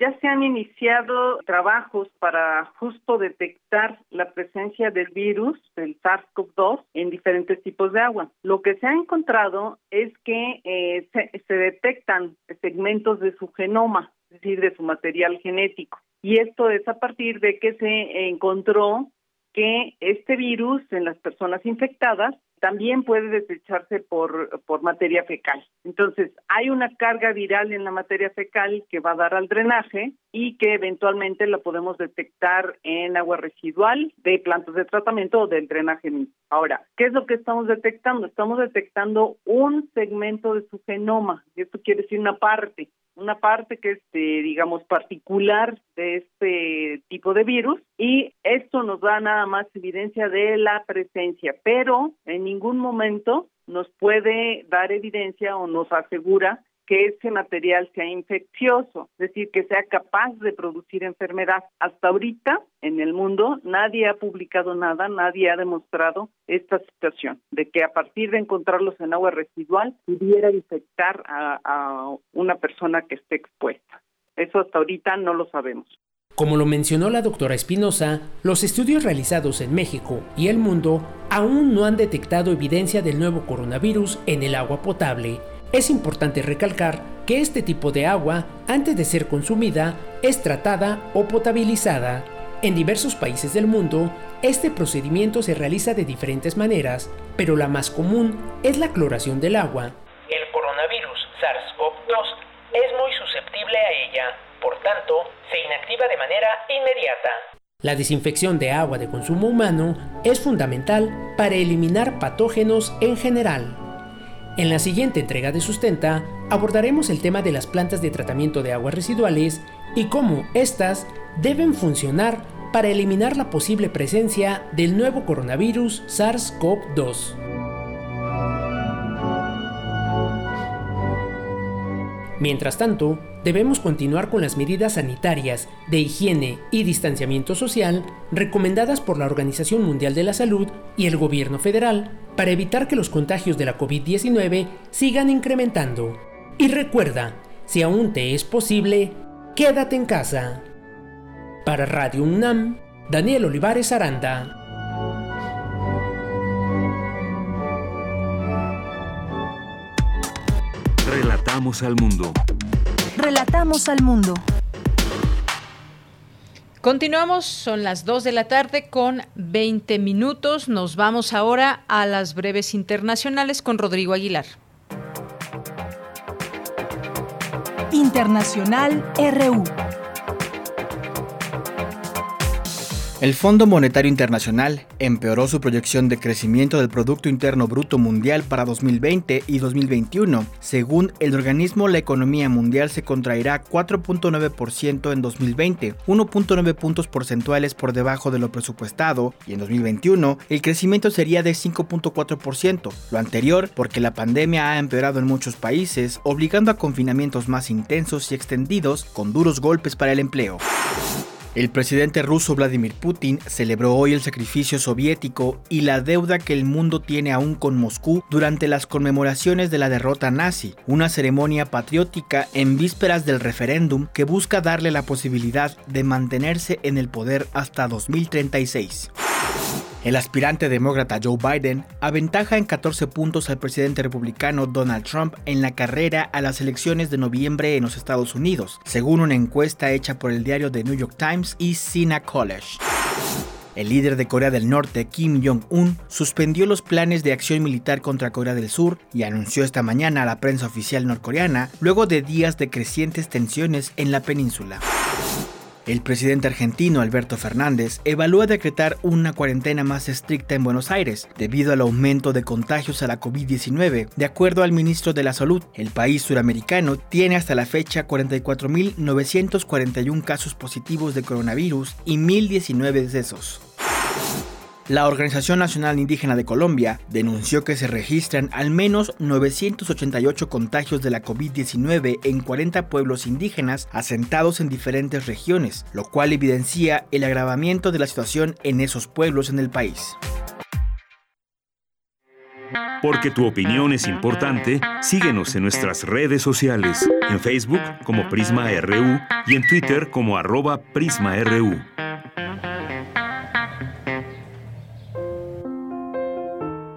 Ya se han iniciado trabajos para justo detectar la presencia del virus, del SARS-CoV-2, en diferentes tipos de agua. Lo que se ha encontrado es que eh, se, se detectan segmentos de su genoma, es decir, de su material genético. Y esto es a partir de que se encontró que este virus en las personas infectadas también puede desecharse por, por materia fecal. Entonces, hay una carga viral en la materia fecal que va a dar al drenaje y que eventualmente la podemos detectar en agua residual de plantas de tratamiento o del drenaje mismo. Ahora, ¿qué es lo que estamos detectando? Estamos detectando un segmento de su genoma, esto quiere decir una parte una parte que es, eh, digamos, particular de este tipo de virus y esto nos da nada más evidencia de la presencia, pero en ningún momento nos puede dar evidencia o nos asegura que ese material sea infeccioso, es decir, que sea capaz de producir enfermedad. Hasta ahorita, en el mundo, nadie ha publicado nada, nadie ha demostrado esta situación, de que a partir de encontrarlos en agua residual pudiera infectar a, una persona que esté expuesta. Eso hasta ahorita no lo sabemos. Como lo mencionó la doctora Espinosa, los estudios realizados en México y el mundo aún no han detectado evidencia del nuevo coronavirus en el agua potable es importante recalcar que este tipo de agua, antes de ser consumida, es tratada o potabilizada. En diversos países del mundo, este procedimiento se realiza de diferentes maneras, pero la más común es la cloración del agua. El coronavirus SARS-CoV-2 es muy susceptible a ella, por tanto, se inactiva de manera inmediata. La desinfección de agua de consumo humano es fundamental para eliminar patógenos en general. En la siguiente entrega de Sustenta abordaremos el tema de las plantas de tratamiento de aguas residuales y cómo éstas deben funcionar para eliminar la posible presencia del nuevo coronavirus SARS-CoV-2. Mientras tanto, debemos continuar con las medidas sanitarias de higiene y distanciamiento social recomendadas por la Organización Mundial de la Salud y el Gobierno federal para evitar que los contagios de la COVID-19 sigan incrementando. Y recuerda, si aún te es posible, quédate en casa. Para Radio UNAM, Daniel Olivares Aranda. Relatamos al mundo. Relatamos al mundo. Continuamos, son las 2 de la tarde con 20 minutos. Nos vamos ahora a las breves internacionales con Rodrigo Aguilar. Internacional RU. El Fondo Monetario Internacional empeoró su proyección de crecimiento del Producto Interno Bruto Mundial para 2020 y 2021. Según el organismo, la economía mundial se contraerá 4.9% en 2020, 1.9 puntos porcentuales por debajo de lo presupuestado, y en 2021 el crecimiento sería de 5.4%, lo anterior porque la pandemia ha empeorado en muchos países, obligando a confinamientos más intensos y extendidos con duros golpes para el empleo. El presidente ruso Vladimir Putin celebró hoy el sacrificio soviético y la deuda que el mundo tiene aún con Moscú durante las conmemoraciones de la derrota nazi, una ceremonia patriótica en vísperas del referéndum que busca darle la posibilidad de mantenerse en el poder hasta 2036. El aspirante demócrata Joe Biden aventaja en 14 puntos al presidente republicano Donald Trump en la carrera a las elecciones de noviembre en los Estados Unidos, según una encuesta hecha por el diario The New York Times y Sina College. El líder de Corea del Norte, Kim Jong-un, suspendió los planes de acción militar contra Corea del Sur y anunció esta mañana a la prensa oficial norcoreana luego de días de crecientes tensiones en la península. El presidente argentino Alberto Fernández evalúa decretar una cuarentena más estricta en Buenos Aires debido al aumento de contagios a la COVID-19. De acuerdo al ministro de la Salud, el país suramericano tiene hasta la fecha 44.941 casos positivos de coronavirus y 1.019 decesos. La Organización Nacional Indígena de Colombia denunció que se registran al menos 988 contagios de la COVID-19 en 40 pueblos indígenas asentados en diferentes regiones, lo cual evidencia el agravamiento de la situación en esos pueblos en el país. Porque tu opinión es importante, síguenos en nuestras redes sociales, en Facebook como Prisma RU y en Twitter como arroba PrismaRU.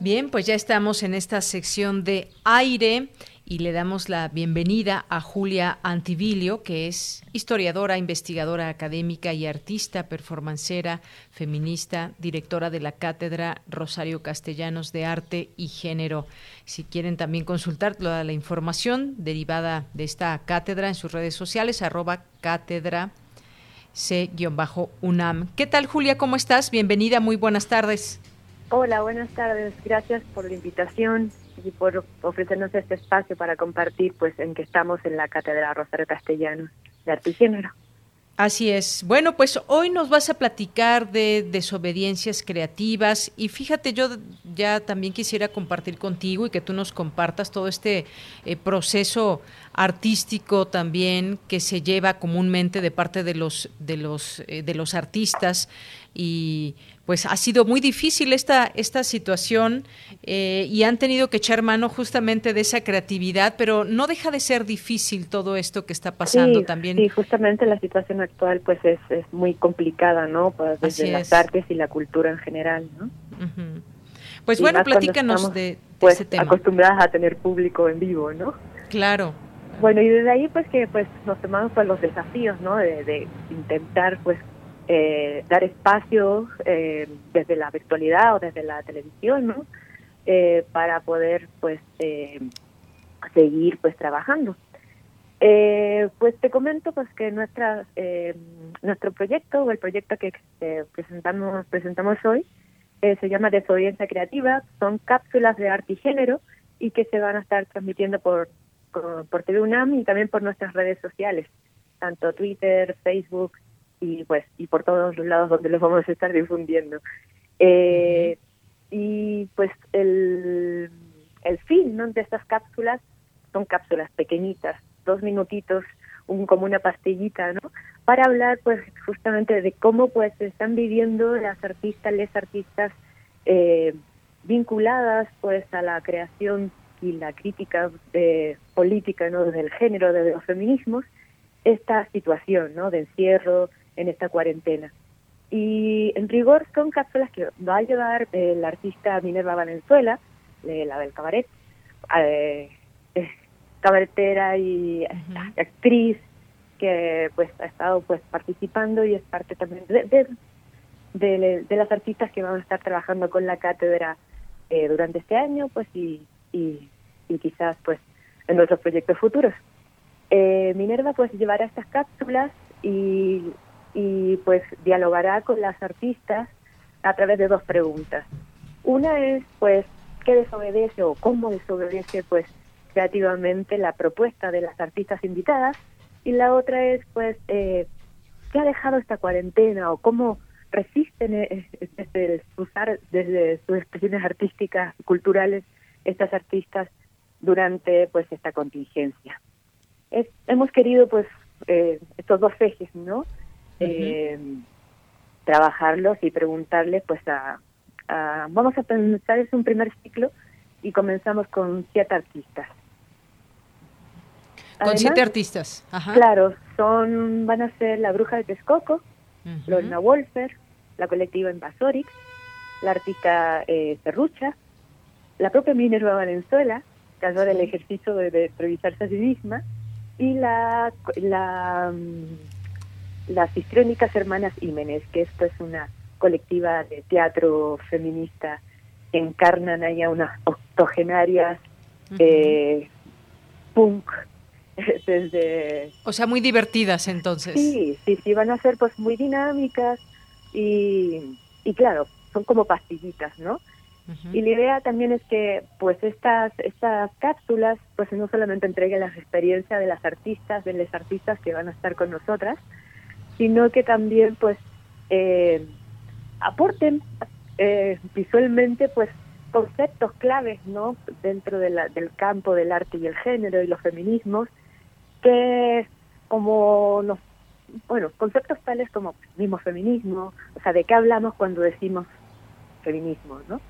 Bien, pues ya estamos en esta sección de aire y le damos la bienvenida a Julia Antivilio, que es historiadora, investigadora académica y artista, performancera, feminista, directora de la Cátedra Rosario Castellanos de Arte y Género. Si quieren también consultar toda la información derivada de esta cátedra en sus redes sociales, arroba cátedra C-UNAM. ¿Qué tal, Julia? ¿Cómo estás? Bienvenida, muy buenas tardes. Hola, buenas tardes. Gracias por la invitación y por ofrecernos este espacio para compartir pues en que estamos en la Cátedra Rosario Castellanos de Arte y Género. Así es. Bueno, pues hoy nos vas a platicar de desobediencias creativas y fíjate, yo ya también quisiera compartir contigo y que tú nos compartas todo este eh, proceso artístico también que se lleva comúnmente de parte de los de los eh, de los artistas y pues ha sido muy difícil esta, esta situación eh, y han tenido que echar mano justamente de esa creatividad, pero no deja de ser difícil todo esto que está pasando también. Sí, justamente la situación actual pues es, es muy complicada, ¿no? Pues desde las artes y la cultura en general, ¿no? Pues bueno, platícanos de, pues, ese tema. acostumbradas a tener público en vivo, ¿no? Claro. Bueno, y desde ahí pues que pues nos tomamos pues los desafíos, ¿no? De, intentar pues eh, dar espacio eh, desde la virtualidad o desde la televisión, ¿no? Eh, para poder, pues, eh, seguir, pues, trabajando. Eh, pues te comento, pues, que nuestra, eh, nuestro proyecto o el proyecto que presentamos presentamos hoy se llama Desobediencia Creativa. Son cápsulas de arte y género y que se van a estar transmitiendo por por, TV UNAM y también por nuestras redes sociales, tanto Twitter, Facebook, y pues y por todos los lados donde los vamos a estar difundiendo eh, y pues el el fin ¿no? de estas cápsulas son cápsulas pequeñitas dos minutitos un como una pastillita no para hablar pues justamente de cómo pues están viviendo las artistas les artistas eh, vinculadas pues a la creación y la crítica de política no del género de los feminismos esta situación no de encierro en esta cuarentena. Y en rigor son cápsulas que va a llevar el artista Minerva Valenzuela, la del cabaret, eh, cabaretera y actriz que pues ha estado pues participando y es parte también de, de, de, de las artistas que van a estar trabajando con la cátedra eh, durante este año pues y, y, y quizás pues en nuestros proyectos futuros. Eh, Minerva pues llevará estas cápsulas y y pues dialogará con las artistas a través de dos preguntas. Una es pues qué desobedece o cómo desobedece pues creativamente la propuesta de las artistas invitadas y la otra es pues eh, qué ha dejado esta cuarentena o cómo resisten eh, desde usar desde sus expresiones artísticas culturales estas artistas durante pues esta contingencia. Es, hemos querido pues eh, estos dos ejes, ¿no? eh, trabajarlos y preguntarles pues a, a, vamos a pensar es un primer ciclo y comenzamos con siete artistas con siete artistas Ajá. claro son van a ser la bruja de Texcoco uh -huh. Lorna Wolfer la colectiva Invasorix la artista eh, Ferrucha la propia Minerva Valenzuela que hace sí. el ejercicio de, de revisarse a sí misma y la la las histriónicas hermanas Jiménez, que esto es una colectiva de teatro feminista que encarnan ahí a unas octogenarias eh, punk desde... O sea, muy divertidas entonces. Sí, sí, sí, van a ser pues muy dinámicas y, y claro, son como pastillitas, ¿no? Y la idea también es que pues estas estas cápsulas pues no solamente entreguen las experiencias de las artistas, de los artistas que van a estar con nosotras, sino que también pues eh, aporten eh, visualmente pues conceptos claves no dentro del campo del arte y el género y los feminismos que como los bueno conceptos tales como mismo feminismo o sea de qué hablamos cuando decimos feminismo no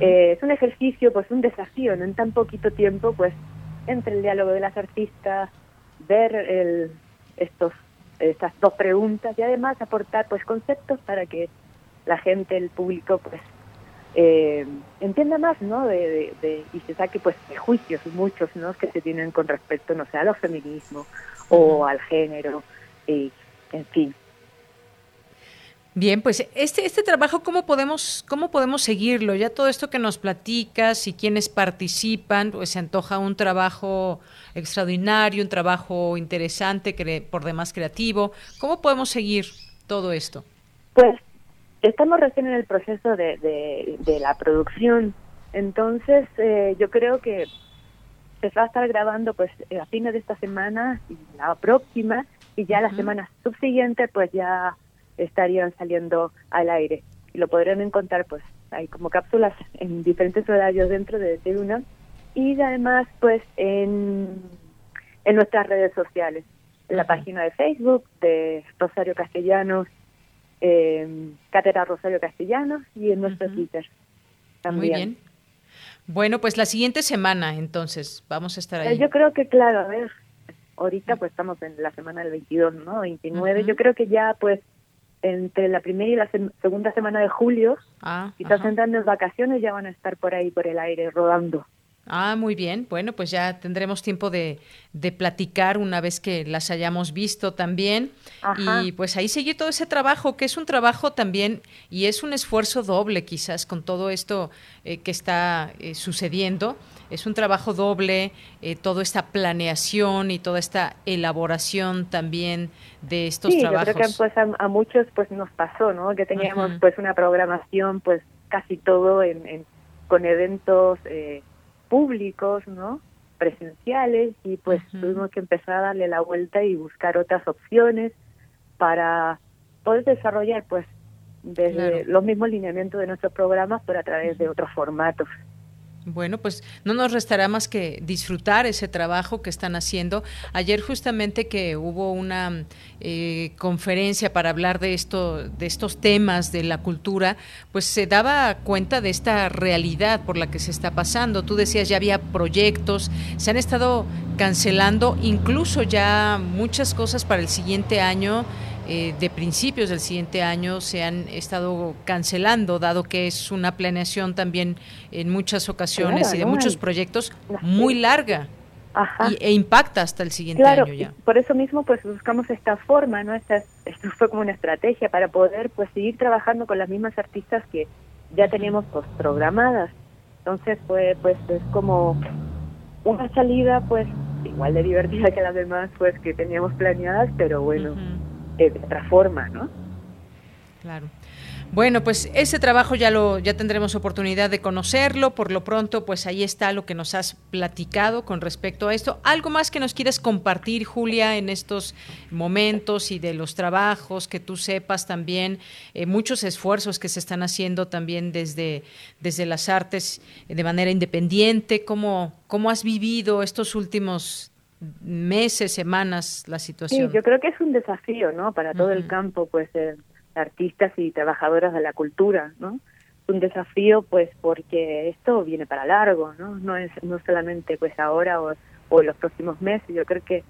eh, es un ejercicio, pues un desafío, ¿no? En tan poquito tiempo, pues, entre el diálogo de las artistas, ver el, estos, estas dos preguntas y además aportar, pues, conceptos para que la gente, el público, pues, eh, entienda más, ¿no? De, de, y se saque, pues, juicios muchos, ¿no? Que se tienen con respecto, no sé, a los feminismos o al género, y, en fin. Bien, pues este, este trabajo, ¿cómo podemos, ¿cómo podemos seguirlo? Ya todo esto que nos platicas y quienes participan, pues se antoja un trabajo extraordinario, un trabajo interesante, por demás creativo. ¿Cómo podemos seguir todo esto? Pues estamos recién en el proceso de, de, la producción, entonces eh, yo creo que se va a estar grabando pues a fines de esta semana y la próxima y ya la semana subsiguiente pues ya estarían saliendo al aire. Y lo podrán encontrar, pues, hay como cápsulas en diferentes horarios dentro de Luna y además, pues, en, en nuestras redes sociales, en la página de Facebook de Rosario Castellanos, eh, Cátedra Rosario Castellanos y en nuestro Twitter también. Muy bien. Bueno, pues la siguiente semana, entonces, vamos a estar ahí. Yo creo que, claro, a ver, ahorita pues estamos en la semana del 22, ¿no? 29. Yo creo que ya pues entre la primera y la segunda semana de julio, ah, quizás entrando en vacaciones ya van a estar por ahí, por el aire, rodando. Ah, muy bien. Bueno, pues ya tendremos tiempo de, de platicar una vez que las hayamos visto también. Y pues ahí seguir todo ese trabajo, que es un trabajo también y es un esfuerzo doble quizás con todo esto eh, que está eh, sucediendo es un trabajo doble, eh, toda esta planeación y toda esta elaboración también de estos sí, trabajos. Yo creo que pues a, muchos pues nos pasó, ¿no? Que teníamos pues una programación pues casi todo en, con eventos eh, públicos, ¿no? Presenciales y pues tuvimos que empezar a darle la vuelta y buscar otras opciones para poder desarrollar pues desde los mismos lineamientos de nuestros programas, pero a través de otros formatos. Bueno, pues no nos restará más que disfrutar ese trabajo que están haciendo. Ayer justamente que hubo una eh, conferencia para hablar de esto, de estos temas de la cultura, pues se daba cuenta de esta realidad por la que se está pasando. Tú decías ya había proyectos, se han estado cancelando incluso ya muchas cosas para el siguiente año. Eh, de principios del siguiente año se han estado cancelando, dado que es una planeación también en muchas ocasiones y de muchos proyectos muy larga. e impacta hasta el siguiente año ya. Por eso mismo pues buscamos esta forma, ¿no? Esta, esto fue como una estrategia para poder pues seguir trabajando con las mismas artistas que ya teníamos pues, programadas. Entonces fue pues es como una salida pues igual de divertida que las demás pues que teníamos planeadas, pero bueno, de otra forma, ¿no? Claro. Bueno, pues ese trabajo ya lo ya tendremos oportunidad de conocerlo. Por lo pronto, pues ahí está lo que nos has platicado con respecto a esto. ¿Algo más que nos quieres compartir, Julia, en estos momentos y de los trabajos que tú sepas también, eh, muchos esfuerzos que se están haciendo también desde, desde las artes de manera independiente? ¿Cómo, cómo has vivido estos últimos meses, semanas la situación. Sí, yo creo que es un desafío, ¿no? Para todo el campo, pues, de artistas y trabajadoras de la cultura, ¿no? Es un desafío, pues, porque esto viene para largo, ¿no? No es no solamente, pues, ahora o, o los próximos meses. Yo creo que,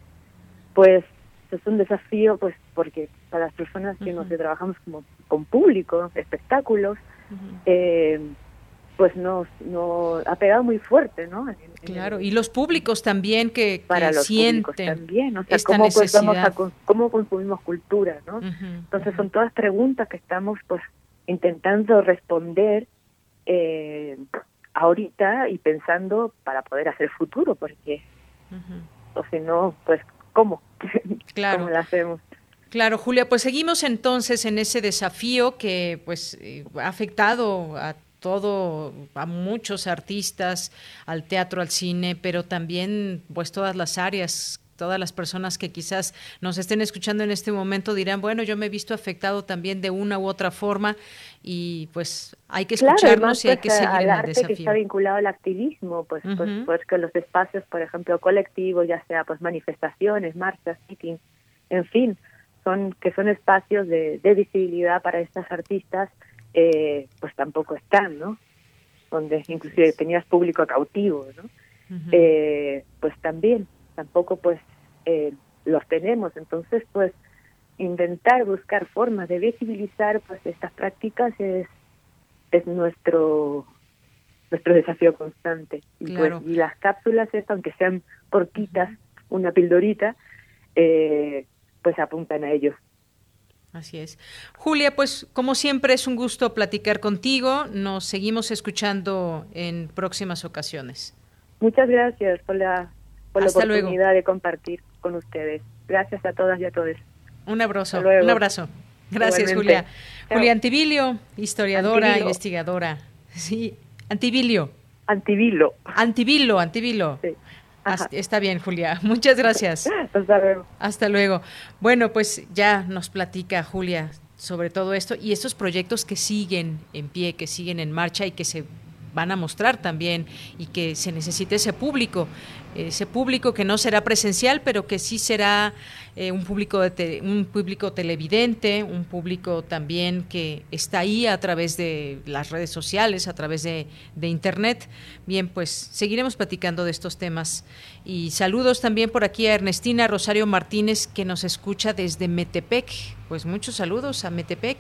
pues, es un desafío, pues, porque para las personas que nos trabajamos como con público, espectáculos, eh, pues nos, nos ha pegado muy fuerte, ¿no? claro, y los públicos también que, para los sienten también, o sea, cómo, pues, vamos a, cómo consumimos cultura, ¿no? Entonces son todas preguntas que estamos pues intentando responder eh, ahorita y pensando para poder hacer futuro, porque o si no, pues ¿cómo? Claro. ¿Cómo lo hacemos? Claro, Julia, pues seguimos entonces en ese desafío que pues eh, ha afectado a todo a muchos artistas, al teatro, al cine, pero también pues todas las áreas todas las personas que quizás nos estén escuchando en este momento dirán, bueno, yo me he visto afectado también de una u otra forma y pues hay que escucharnos y hay que pues, seguir en el desafío. que está vinculado al activismo, pues, pues, pues, que los espacios, por ejemplo, colectivos, ya sea pues manifestaciones, marchas, meetings, en fin, son que son espacios de, de visibilidad para estas artistas eh, pues tampoco están, ¿no? Donde inclusive tenías público cautivo, ¿no? eh, pues también, tampoco pues eh, los tenemos. Entonces, pues intentar buscar formas de visibilizar pues estas prácticas es, es nuestro nuestro desafío constante. Y, pues, y las cápsulas, esto, aunque sean cortitas, una pildorita, eh, pues apuntan a ellos. Así es. Julia, pues como siempre es un gusto platicar contigo. Nos seguimos escuchando en próximas ocasiones. Muchas gracias por la, por la oportunidad de compartir con ustedes. Gracias a todas y a todos. Un abrazo. Un abrazo. Gracias, Julia. Julia Antivilio, historiadora, investigadora. Sí, Antivilio. Antivilo. Antivilo, Antivilo. Sí. Está bien, Julia. Muchas gracias. Hasta luego. Hasta luego. Bueno, pues ya nos platica Julia sobre todo esto y estos proyectos que siguen en pie, que siguen en marcha y que se van a mostrar también y que se necesite ese público, ese público que no será presencial, pero que sí será eh, un público de un público televidente, un público también que está ahí a través de las redes sociales, a través de, de internet. Bien, pues seguiremos platicando de estos temas. Y saludos también por aquí a Ernestina Rosario Martínez, que nos escucha desde Metepec. Pues muchos saludos a Metepec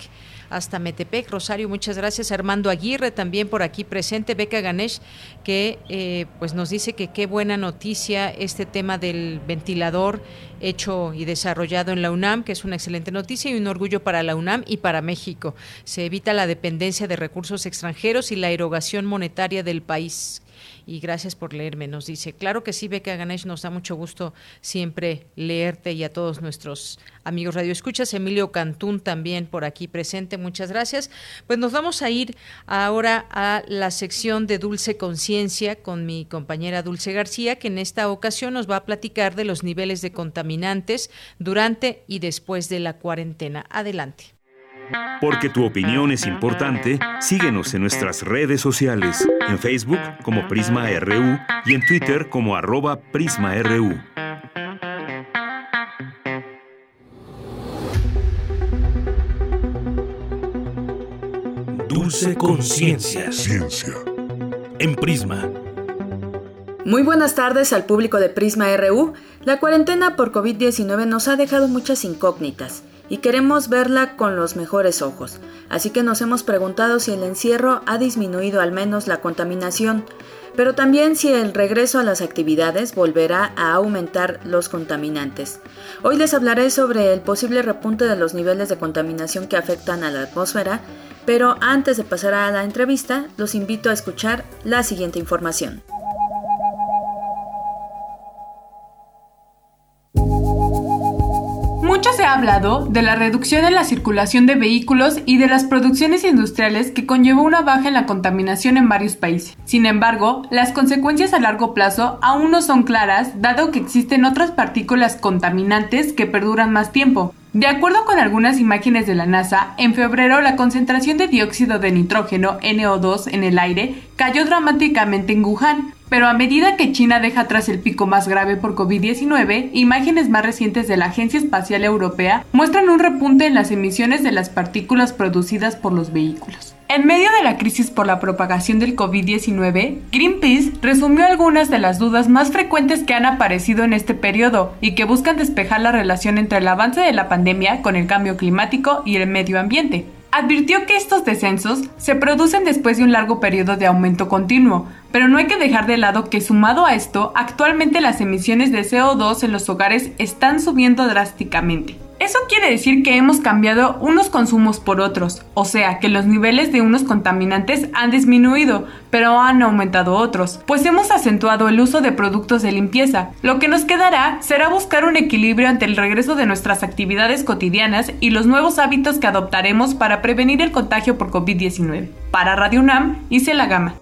hasta Metepec. Rosario, muchas gracias. Armando Aguirre también por aquí presente. Beca Ganesh, que eh, pues nos dice que qué buena noticia este tema del ventilador hecho y desarrollado en la UNAM, que es una excelente noticia y un orgullo para la UNAM y para México. Se evita la dependencia de recursos extranjeros y la erogación monetaria del país y gracias por leerme, nos dice. Claro que sí, Beca Ganesh, nos da mucho gusto siempre leerte y a todos nuestros amigos Radio Escuchas. Emilio Cantún también por aquí presente, muchas gracias. Pues nos vamos a ir ahora a la sección de Dulce Conciencia con mi compañera Dulce García, que en esta ocasión nos va a platicar de los niveles de contaminantes durante y después de la cuarentena. Adelante. Porque tu opinión es importante, síguenos en nuestras redes sociales, en Facebook como Prisma RU y en Twitter como arroba PrismaRU. Dulce Conciencia. Ciencia. En Prisma. Muy buenas tardes al público de Prisma RU. La cuarentena por COVID-19 nos ha dejado muchas incógnitas y queremos verla con los mejores ojos. Así que nos hemos preguntado si el encierro ha disminuido al menos la contaminación, pero también si el regreso a las actividades volverá a aumentar los contaminantes. Hoy les hablaré sobre el posible repunte de los niveles de contaminación que afectan a la atmósfera, pero antes de pasar a la entrevista, los invito a escuchar la siguiente información. Ha hablado de la reducción en la circulación de vehículos y de las producciones industriales que conllevó una baja en la contaminación en varios países. Sin embargo, las consecuencias a largo plazo aún no son claras, dado que existen otras partículas contaminantes que perduran más tiempo. De acuerdo con algunas imágenes de la NASA, en febrero la concentración de dióxido de nitrógeno NO2 en el aire cayó dramáticamente en Wuhan, pero a medida que China deja atrás el pico más grave por COVID-19, imágenes más recientes de la Agencia Espacial Europea muestran un repunte en las emisiones de las partículas producidas por los vehículos. En medio de la crisis por la propagación del COVID-19, Greenpeace resumió algunas de las dudas más frecuentes que han aparecido en este periodo y que buscan despejar la relación entre el avance de la pandemia con el cambio climático y el medio ambiente. Advirtió que estos descensos se producen después de un largo periodo de aumento continuo, pero no hay que dejar de lado que sumado a esto, actualmente las emisiones de CO2 en los hogares están subiendo drásticamente. Eso quiere decir que hemos cambiado unos consumos por otros, o sea que los niveles de unos contaminantes han disminuido, pero han aumentado otros, pues hemos acentuado el uso de productos de limpieza. Lo que nos quedará será buscar un equilibrio ante el regreso de nuestras actividades cotidianas y los nuevos hábitos que adoptaremos para prevenir el contagio por COVID-19. Para Radio UNAM, hice la gama.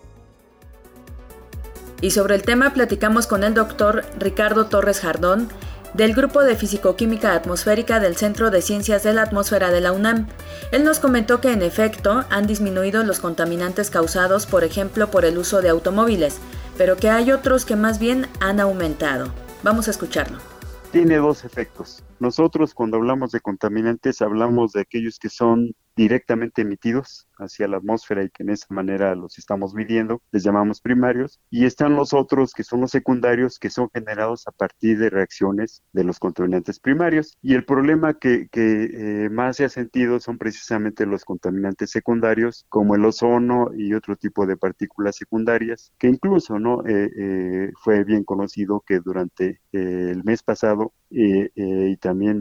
Y sobre el tema platicamos con el doctor Ricardo Torres Jardón, del Grupo de Fisicoquímica Atmosférica del Centro de Ciencias de la Atmósfera de la UNAM. Él nos comentó que en efecto han disminuido los contaminantes causados, por ejemplo, por el uso de automóviles, pero que hay otros que más bien han aumentado. Vamos a escucharlo. Tiene dos efectos. Nosotros cuando hablamos de contaminantes hablamos de aquellos que son directamente emitidos hacia la atmósfera y que en esa manera los estamos midiendo, les llamamos primarios, y están los otros que son los secundarios que son generados a partir de reacciones de los contaminantes primarios. Y el problema que, eh, más se ha sentido son precisamente los contaminantes secundarios, como el ozono y otro tipo de partículas secundarias, que incluso no eh, eh, fue bien conocido que durante el mes pasado y también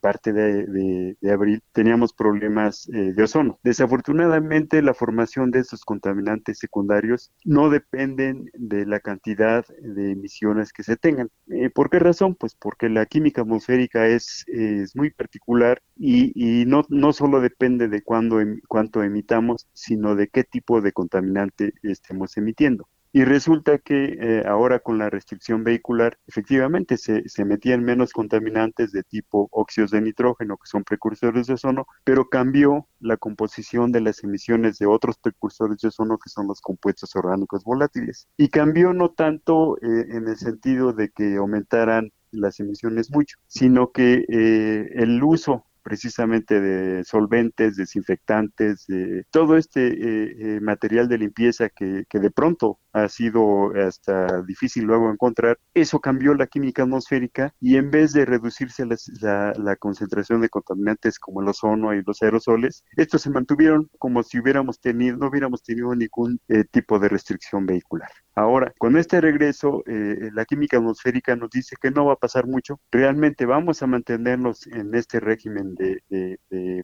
parte de abril teníamos problemas eh, de ozono. Desafortunadamente, la formación de estos contaminantes secundarios no dependen de la cantidad de emisiones que se tengan. Eh, ¿Por qué razón? Pues porque la química atmosférica es, es muy particular y, no, no solo depende de cuándo, em, cuánto emitamos, sino de qué tipo de contaminante estemos emitiendo. Y resulta que eh, ahora con la restricción vehicular, efectivamente se, se, metían menos contaminantes de tipo óxidos de nitrógeno, que son precursores de ozono, pero cambió la composición de las emisiones de otros precursores de ozono, que son los compuestos orgánicos volátiles. Y cambió no tanto eh, en el sentido de que aumentaran las emisiones mucho, sino que eh, el uso precisamente de solventes, desinfectantes, de todo este eh, eh, material de limpieza que, de pronto ha sido hasta difícil luego encontrar, eso cambió la química atmosférica y en vez de reducirse la, concentración de contaminantes como el ozono y los aerosoles, estos se mantuvieron como si hubiéramos tenido, no hubiéramos tenido ningún eh, tipo de restricción vehicular. Ahora, con este regreso, eh, la química atmosférica nos dice que no va a pasar mucho. Realmente vamos a mantenernos en este régimen de,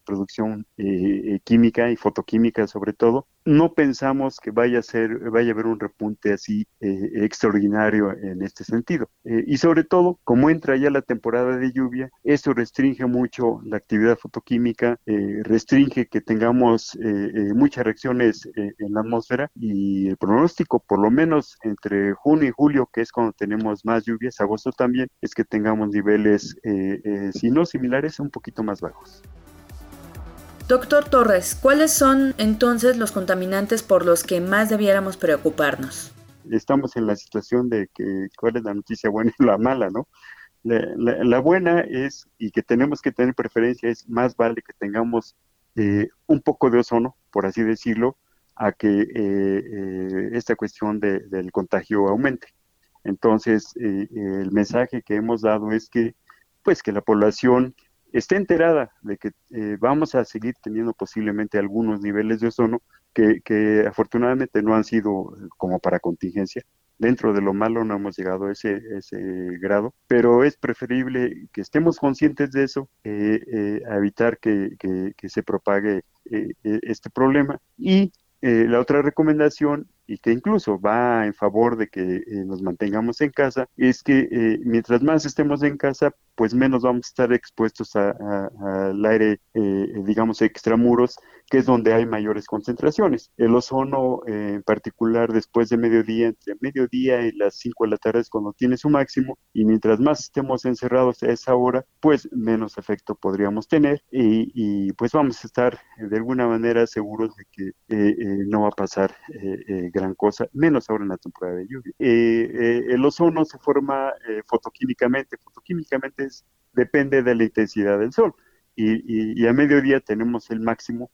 producción eh, química y fotoquímica sobre todo. No pensamos que vaya a ser, vaya a haber un repunte así eh, extraordinario en este sentido. y sobre todo, como entra ya la temporada de lluvia, esto restringe mucho la actividad fotoquímica, restringe que tengamos muchas reacciones en la atmósfera y el pronóstico, por lo menos entre junio y julio, que es cuando tenemos más lluvias, agosto también, es que tengamos niveles, eh, eh, si no similares, un poquito más bajos. Doctor Torres, ¿cuáles son entonces los contaminantes por los que más debiéramos preocuparnos? Estamos en la situación de que cuál es la noticia buena y la mala, ¿no? La, buena es, y que tenemos que tener preferencia, es más vale que tengamos eh, un poco de ozono, por así decirlo, a que eh, eh, esta cuestión del contagio aumente. Entonces, eh, el mensaje que hemos dado es que, pues, que la población esté enterada de que vamos a seguir teniendo posiblemente algunos niveles de ozono que, afortunadamente no han sido como para contingencia. Dentro de lo malo no hemos llegado a ese, ese grado, pero es preferible que estemos conscientes de eso, a evitar que, que, que se propague este problema y eh, la otra recomendación, y que incluso va en favor de que eh, nos mantengamos en casa, es que eh, mientras más estemos en casa, pues menos vamos a estar expuestos al aire, digamos, extramuros que es donde hay mayores concentraciones. El ozono, eh, en particular, después de mediodía, entre mediodía y las 5 de la tarde es cuando tiene su máximo, y mientras más estemos encerrados a esa hora, pues menos efecto podríamos tener, y, pues vamos a estar de alguna manera seguros de que eh, eh, no va a pasar gran cosa, menos ahora en la temporada de lluvia. el ozono se forma fotoquímicamente, fotoquímicamente es, depende de la intensidad del sol. y, a mediodía tenemos el máximo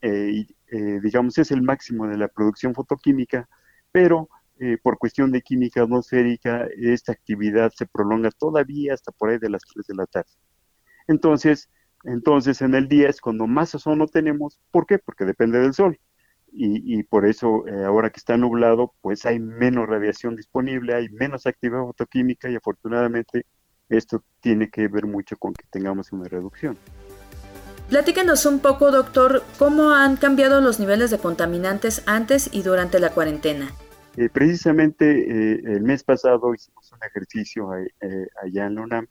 eh, eh, digamos, es el máximo de la producción fotoquímica, pero eh, por cuestión de química atmosférica, esta actividad se prolonga todavía hasta por ahí de las 3 de la tarde. Entonces, Entonces en el día es cuando más ozono tenemos. ¿Por qué? Porque depende del sol. Y, por eso eh, ahora que está nublado, pues hay menos radiación disponible, hay menos actividad fotoquímica y afortunadamente esto tiene que ver mucho con que tengamos una reducción. Platíquenos un poco, doctor, cómo han cambiado los niveles de contaminantes antes y durante la cuarentena. Eh, precisamente eh, el mes pasado hicimos un ejercicio eh, allá en la UNAM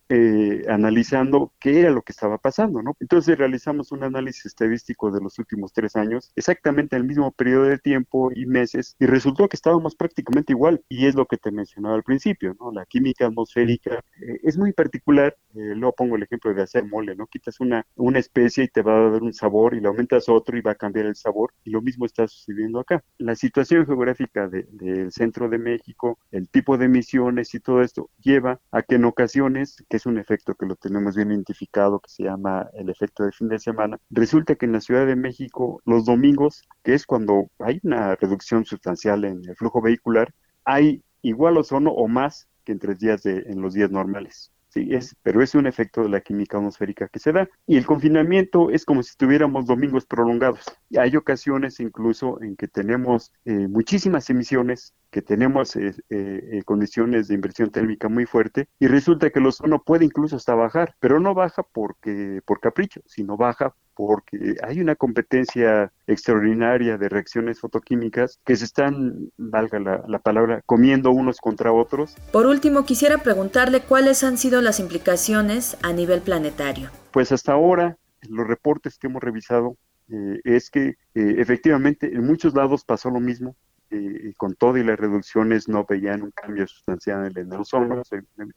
analizando qué era lo que estaba pasando, ¿no? Entonces realizamos un análisis estadístico de los últimos tres años, exactamente en el mismo periodo de tiempo y meses, y resultó que estábamos prácticamente igual, y es lo que te mencionaba al principio, ¿no? La química atmosférica es muy particular, luego pongo el ejemplo de hacer mole, ¿no? Quitas una, una especie y te va a dar un sabor, y le aumentas otro y va a cambiar el sabor, y lo mismo está sucediendo acá. La situación geográfica de el centro de México, el tipo de emisiones y todo esto lleva a que en ocasiones, que es un efecto que lo tenemos bien identificado, que se llama el efecto de fin de semana, resulta que en la Ciudad de México los domingos, que es cuando hay una reducción sustancial en el flujo vehicular, hay igual ozono o más que en tres días de, en los días normales. Sí, es, pero es un efecto de la química atmosférica que se da. Y el confinamiento es como si tuviéramos domingos prolongados. Hay ocasiones incluso en que tenemos eh, muchísimas emisiones, que tenemos eh, eh, condiciones de inversión térmica muy fuerte y resulta que el ozono puede incluso hasta bajar, pero no baja porque por capricho, sino baja porque hay una competencia extraordinaria de reacciones fotoquímicas que se están, valga la, la, palabra, comiendo unos contra otros. Por último, quisiera preguntarle cuáles han sido las implicaciones a nivel planetario. Pues hasta ahora, los reportes que hemos revisado eh, es que eh, efectivamente en muchos lados pasó lo mismo. Eh, y con todo y las reducciones no veían un cambio sustancial en el ozono,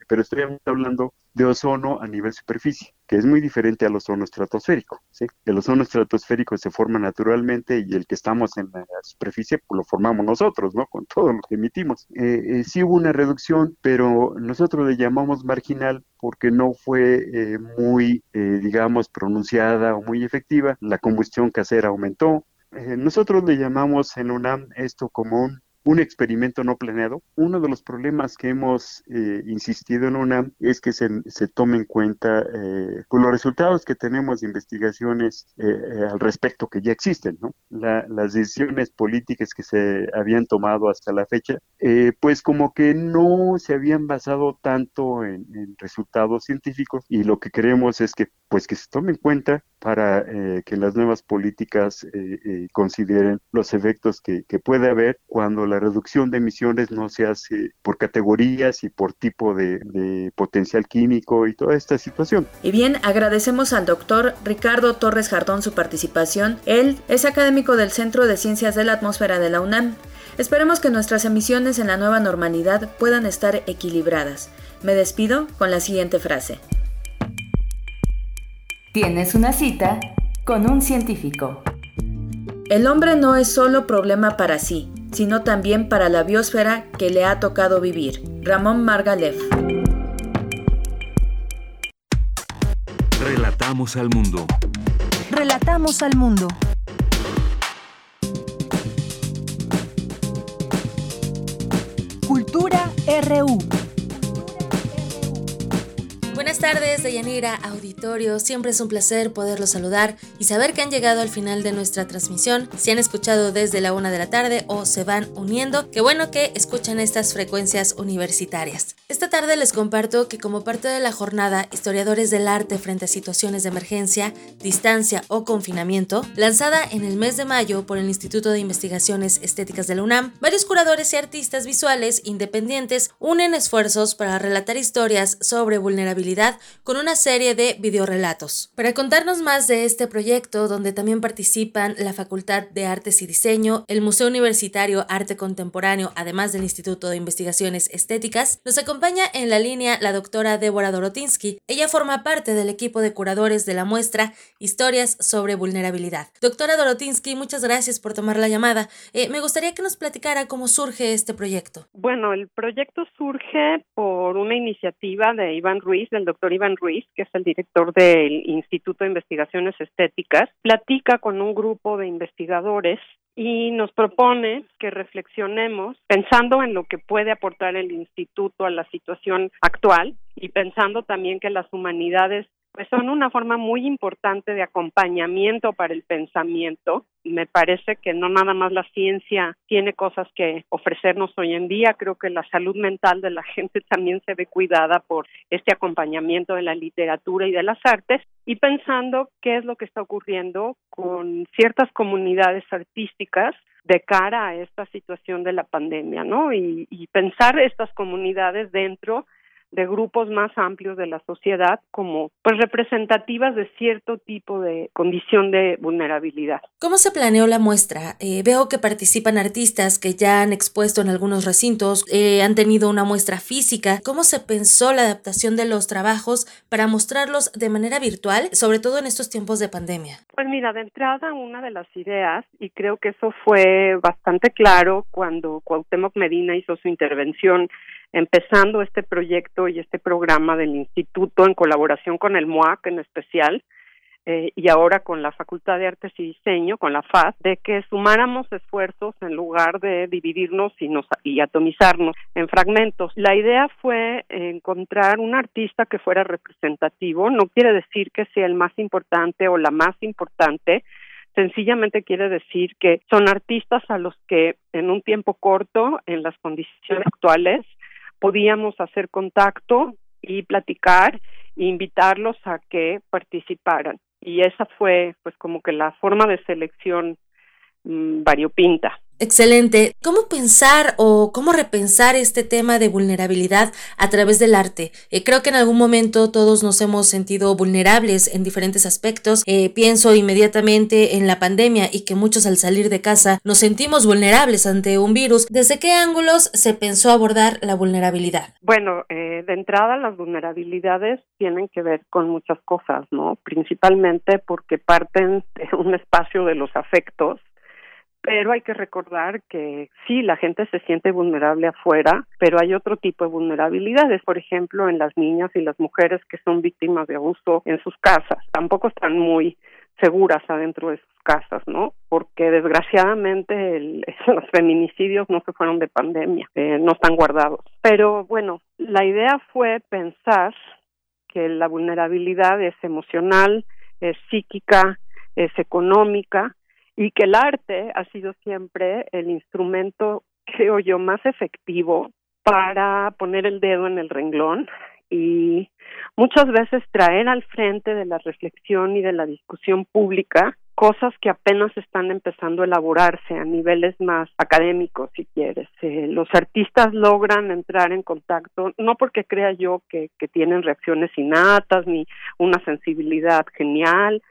pero estoy hablando de ozono a nivel superficie, que es muy diferente al ozono estratosférico. ¿sí? El ozono estratosférico se forma naturalmente y el que estamos en la superficie pues lo formamos nosotros, ¿no? Con todo lo que emitimos. Eh, eh, sí hubo una reducción, pero nosotros le llamamos marginal porque no fue eh, muy, digamos, pronunciada o muy efectiva. La combustión casera aumentó, nosotros le llamamos en UNAM esto como un un experimento no planeado. Uno de los problemas que hemos eh, insistido en UNAM es que se, se tome en cuenta eh, pues, los resultados que tenemos de investigaciones eh, eh, al respecto que ya existen, ¿no? las decisiones políticas que se habían tomado hasta la fecha, pues como que no se habían basado tanto en, en, resultados científicos y lo que queremos es que pues que se tome en cuenta para que las nuevas políticas consideren los efectos que, que puede haber cuando la reducción de emisiones no se hace por categorías y por tipo de, potencial químico y toda esta situación. Y bien, agradecemos al doctor Ricardo Torres Jardón su participación. Él es académico del Centro de Ciencias de la Atmósfera de la UNAM. Esperemos que nuestras emisiones en la nueva normalidad puedan estar equilibradas. Me despido con la siguiente frase. Tienes una cita con un científico. El hombre no es solo problema para sí, sino también para la biosfera que le ha tocado vivir. Ramón Margalef. Relatamos al mundo. Relatamos al mundo. Cultura RU. Buenas tardes, Deyanira, auditorio. Siempre es un placer poderlos saludar y saber que han llegado al final de nuestra transmisión. Si han escuchado desde la una de la tarde o se van uniendo, qué bueno que escuchan estas frecuencias universitarias. Esta tarde les comparto que como parte de la jornada Historiadores del Arte frente a situaciones de emergencia, distancia o confinamiento, lanzada en el mes de mayo por el Instituto de Investigaciones Estéticas de la UNAM, varios curadores y artistas visuales independientes unen esfuerzos para relatar historias sobre vulnerabilidad con una serie de videorelatos. Para contarnos más de este proyecto, donde también participan la Facultad de Artes y Diseño, el Museo Universitario Arte Contemporáneo, además del Instituto de Investigaciones Estéticas, nos acompaña en la línea la doctora Débora Dorotinsky. Ella forma parte del equipo de curadores de la muestra Historias sobre Vulnerabilidad. Doctora Dorotinsky, muchas gracias por tomar la llamada. Eh, me gustaría que nos platicara cómo surge este proyecto. Bueno, el proyecto surge por una iniciativa de Iván Ruiz, el doctor Iván Ruiz, que es el director del Instituto de Investigaciones Estéticas, platica con un grupo de investigadores y nos propone que reflexionemos pensando en lo que puede aportar el instituto a la situación actual y pensando también que las humanidades pues son una forma muy importante de acompañamiento para el pensamiento. Me parece que no nada más la ciencia tiene cosas que ofrecernos hoy en día, creo que la salud mental de la gente también se ve cuidada por este acompañamiento de la literatura y de las artes y pensando qué es lo que está ocurriendo con ciertas comunidades artísticas de cara a esta situación de la pandemia, ¿no? Y, y pensar estas comunidades dentro de grupos más amplios de la sociedad como pues representativas de cierto tipo de condición de vulnerabilidad. ¿Cómo se planeó la muestra? Eh, veo que participan artistas que ya han expuesto en algunos recintos, eh, han tenido una muestra física. ¿Cómo se pensó la adaptación de los trabajos para mostrarlos de manera virtual, sobre todo en estos tiempos de pandemia? Pues mira, de entrada una de las ideas, y creo que eso fue bastante claro cuando Cuauhtémoc Medina hizo su intervención empezando este proyecto y este programa del instituto en colaboración con el MOAC en especial eh, y ahora con la Facultad de Artes y Diseño, con la FAD, de que sumáramos esfuerzos en lugar de dividirnos y, nos, y atomizarnos en fragmentos. La idea fue encontrar un artista que fuera representativo, no quiere decir que sea el más importante o la más importante, sencillamente quiere decir que son artistas a los que en un tiempo corto, en las condiciones actuales, podíamos hacer contacto y platicar e invitarlos a que participaran. Y esa fue pues como que la forma de selección mmm, variopinta. Excelente. ¿Cómo pensar o cómo repensar este tema de vulnerabilidad a través del arte? Eh, creo que en algún momento todos nos hemos sentido vulnerables en diferentes aspectos. Eh, pienso inmediatamente en la pandemia y que muchos al salir de casa nos sentimos vulnerables ante un virus. ¿Desde qué ángulos se pensó abordar la vulnerabilidad? Bueno, eh, de entrada las vulnerabilidades tienen que ver con muchas cosas, ¿no? Principalmente porque parten de un espacio de los afectos pero hay que recordar que sí, la gente se siente vulnerable afuera, pero hay otro tipo de vulnerabilidades, por ejemplo, en las niñas y las mujeres que son víctimas de abuso en sus casas, tampoco están muy seguras adentro de sus casas, ¿no? Porque desgraciadamente el, los feminicidios no se fueron de pandemia, eh, no están guardados. Pero bueno, la idea fue pensar que la vulnerabilidad es emocional, es psíquica, es económica, y que el arte ha sido siempre el instrumento, creo yo, más efectivo para poner el dedo en el renglón y muchas veces traer al frente de la reflexión y de la discusión pública cosas que apenas están empezando a elaborarse a niveles más académicos, si quieres. Eh, los artistas logran entrar en contacto, no porque crea yo que, que tienen reacciones innatas ni una sensibilidad genial,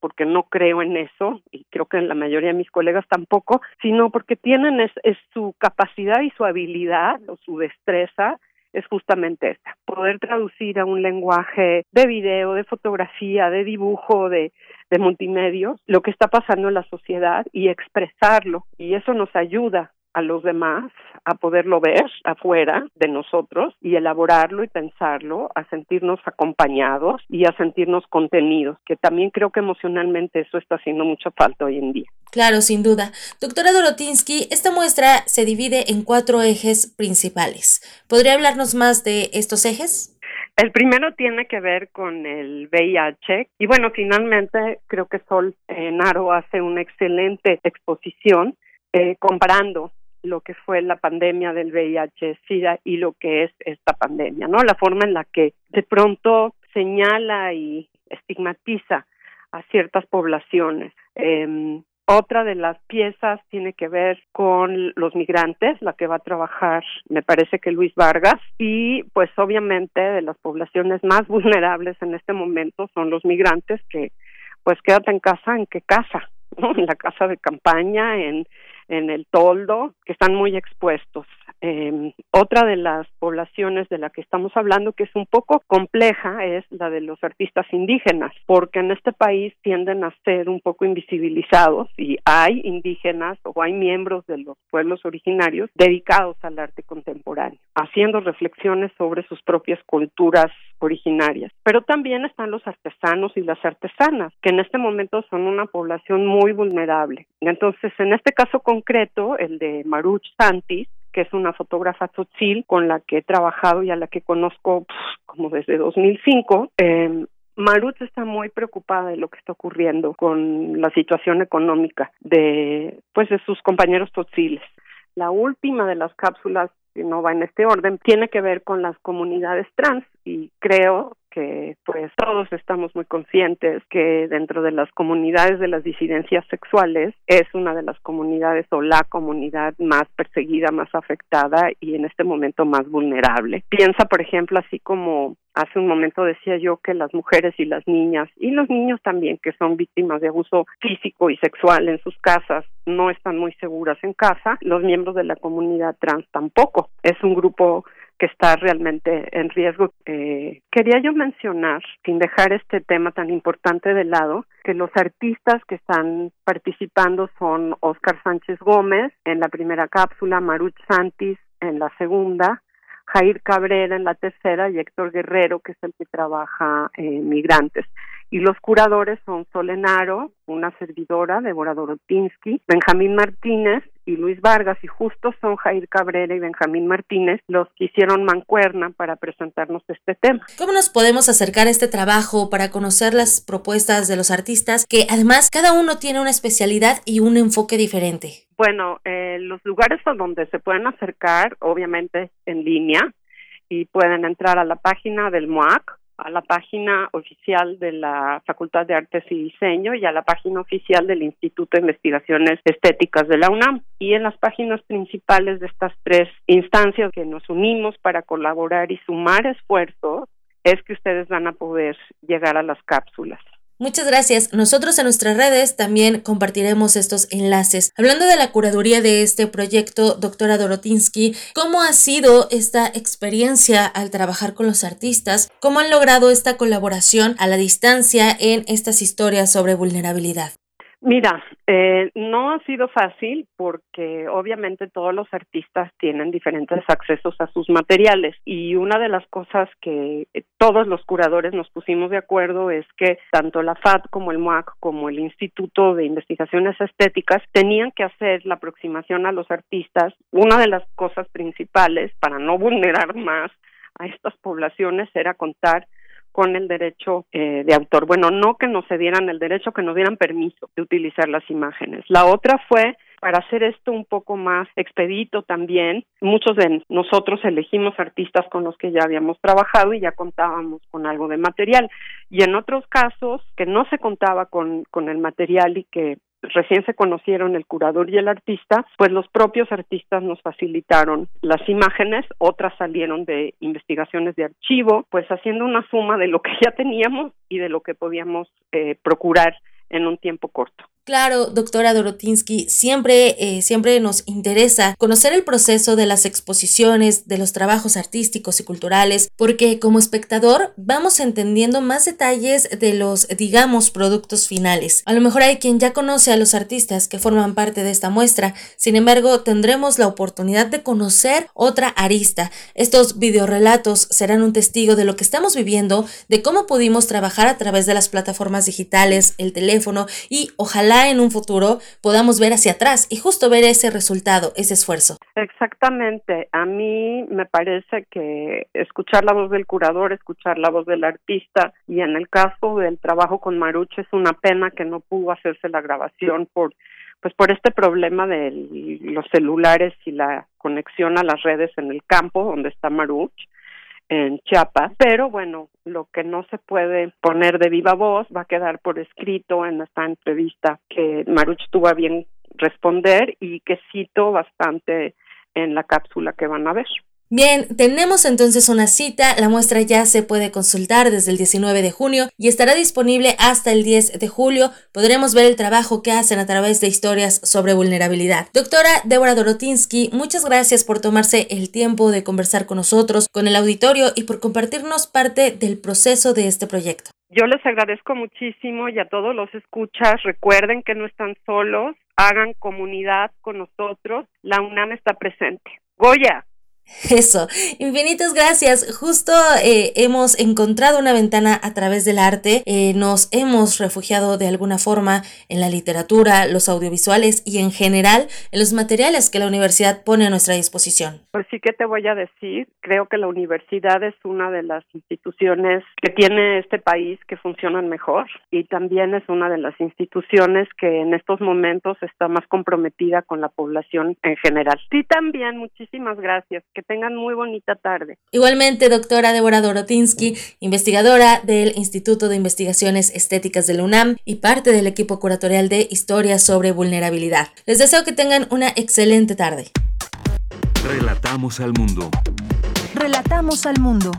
porque no creo en eso y creo que en la mayoría de mis colegas tampoco, sino porque tienen es, su capacidad y su habilidad o su destreza es justamente esta, poder traducir a un lenguaje de video, de fotografía, de dibujo, de, de multimedios, lo que está pasando en la sociedad y expresarlo. Y eso nos ayuda a los demás a poderlo ver afuera de nosotros y elaborarlo y pensarlo, a sentirnos acompañados y a sentirnos contenidos, que también creo que emocionalmente eso está haciendo mucha falta hoy en día. Claro, sin duda. Doctora Dorotinsky, esta muestra se divide en cuatro ejes principales. ¿Podría hablarnos más de estos ejes? El primero tiene que ver con el VIH y bueno, finalmente creo que Sol eh, Naro hace una excelente exposición eh, comparando lo que fue la pandemia del VIH-Sida y lo que es esta pandemia, ¿no? La forma en la que de pronto señala y estigmatiza a ciertas poblaciones. Eh, otra de las piezas tiene que ver con los migrantes, la que va a trabajar, me parece que Luis Vargas, y pues obviamente de las poblaciones más vulnerables en este momento son los migrantes que pues quédate en casa, ¿en qué casa? En la casa de campaña, en en el toldo, que están muy expuestos. Eh, otra de las poblaciones de la que estamos hablando, que es un poco compleja, es la de los artistas indígenas, porque en este país tienden a ser un poco invisibilizados y hay indígenas o hay miembros de los pueblos originarios dedicados al arte contemporáneo, haciendo reflexiones sobre sus propias culturas originarias. Pero también están los artesanos y las artesanas, que en este momento son una población muy vulnerable. Entonces, en este caso concreto, el de Maruch Santis, que es una fotógrafa tzotzil con la que he trabajado y a la que conozco como desde 2005, eh, Maruch está muy preocupada de lo que está ocurriendo con la situación económica de pues de sus compañeros totziles. La última de las cápsulas, que no va en este orden, tiene que ver con las comunidades trans y creo que pues todos estamos muy conscientes que dentro de las comunidades de las disidencias sexuales es una de las comunidades o la comunidad más perseguida, más afectada y en este momento más vulnerable. Piensa, por ejemplo, así como hace un momento decía yo que las mujeres y las niñas y los niños también que son víctimas de abuso físico y sexual en sus casas no están muy seguras en casa, los miembros de la comunidad trans tampoco. Es un grupo que está realmente en riesgo. Eh, quería yo mencionar, sin dejar este tema tan importante de lado, que los artistas que están participando son Oscar Sánchez Gómez en la primera cápsula, Maruch Santis en la segunda, Jair Cabrera en la tercera y Héctor Guerrero, que es el que trabaja en migrantes. Y los curadores son Solenaro, una servidora, Débora Dorotinsky, Benjamín Martínez y Luis Vargas, y justo son Jair Cabrera y Benjamín Martínez los que hicieron mancuerna para presentarnos este tema. ¿Cómo nos podemos acercar a este trabajo para conocer las propuestas de los artistas, que además cada uno tiene una especialidad y un enfoque diferente? Bueno, eh, los lugares a donde se pueden acercar, obviamente en línea, y pueden entrar a la página del MOAC, a la página oficial de la Facultad de Artes y Diseño y a la página oficial del Instituto de Investigaciones Estéticas de la UNAM. Y en las páginas principales de estas tres instancias que nos unimos para colaborar y sumar esfuerzos, es que ustedes van a poder llegar a las cápsulas. Muchas gracias. Nosotros en nuestras redes también compartiremos estos enlaces. Hablando de la curaduría de este proyecto, doctora Dorotinsky, ¿cómo ha sido esta experiencia al trabajar con los artistas? ¿Cómo han logrado esta colaboración a la distancia en estas historias sobre vulnerabilidad? Mira, eh, no ha sido fácil porque obviamente todos los artistas tienen diferentes accesos a sus materiales y una de las cosas que todos los curadores nos pusimos de acuerdo es que tanto la FAD como el MUAC como el Instituto de Investigaciones Estéticas tenían que hacer la aproximación a los artistas. Una de las cosas principales para no vulnerar más a estas poblaciones era contar con el derecho eh, de autor. Bueno, no que nos cedieran el derecho, que nos dieran permiso de utilizar las imágenes. La otra fue para hacer esto un poco más expedito también, muchos de nosotros elegimos artistas con los que ya habíamos trabajado y ya contábamos con algo de material. Y en otros casos que no se contaba con, con el material y que recién se conocieron el curador y el artista, pues los propios artistas nos facilitaron las imágenes, otras salieron de investigaciones de archivo, pues haciendo una suma de lo que ya teníamos y de lo que podíamos eh, procurar en un tiempo corto. Claro, doctora Dorotinsky, siempre, eh, siempre nos interesa conocer el proceso de las exposiciones, de los trabajos artísticos y culturales, porque como espectador vamos entendiendo más detalles de los, digamos, productos finales. A lo mejor hay quien ya conoce a los artistas que forman parte de esta muestra, sin embargo, tendremos la oportunidad de conocer otra arista. Estos videorelatos serán un testigo de lo que estamos viviendo, de cómo pudimos trabajar a través de las plataformas digitales, el teléfono y ojalá en un futuro podamos ver hacia atrás y justo ver ese resultado, ese esfuerzo. Exactamente. A mí me parece que escuchar la voz del curador, escuchar la voz del artista y en el caso del trabajo con Maruch es una pena que no pudo hacerse la grabación por pues por este problema de los celulares y la conexión a las redes en el campo donde está Maruch en Chiapas, pero bueno, lo que no se puede poner de viva voz va a quedar por escrito en esta entrevista que Maruch tuvo a bien responder y que cito bastante en la cápsula que van a ver. Bien, tenemos entonces una cita, la muestra ya se puede consultar desde el 19 de junio y estará disponible hasta el 10 de julio. Podremos ver el trabajo que hacen a través de historias sobre vulnerabilidad. Doctora Débora Dorotinsky, muchas gracias por tomarse el tiempo de conversar con nosotros, con el auditorio y por compartirnos parte del proceso de este proyecto. Yo les agradezco muchísimo y a todos los escuchas, recuerden que no están solos, hagan comunidad con nosotros, la UNAM está presente. Goya, Eso, infinitas gracias. Justo eh, hemos encontrado una ventana a través del arte, eh, nos hemos refugiado de alguna forma en la literatura, los audiovisuales y en general en los materiales que la universidad pone a nuestra disposición. Pues sí que te voy a decir, creo que la universidad es una de las instituciones que tiene este país que funcionan mejor y también es una de las instituciones que en estos momentos está más comprometida con la población en general. Sí, también, muchísimas gracias. Que tengan muy bonita tarde. Igualmente, doctora Débora Dorotinsky, investigadora del Instituto de Investigaciones Estéticas de la UNAM y parte del equipo curatorial de Historia sobre Vulnerabilidad. Les deseo que tengan una excelente tarde. Relatamos al mundo. Relatamos al mundo.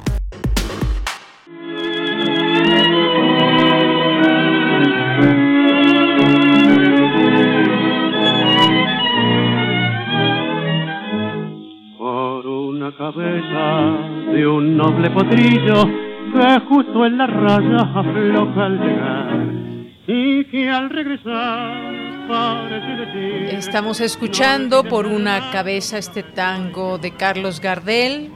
Cabeza de un noble potrillo que justo en la raya afloja al llegar y que al regresar. Estamos escuchando por una cabeza este tango de Carlos Gardel.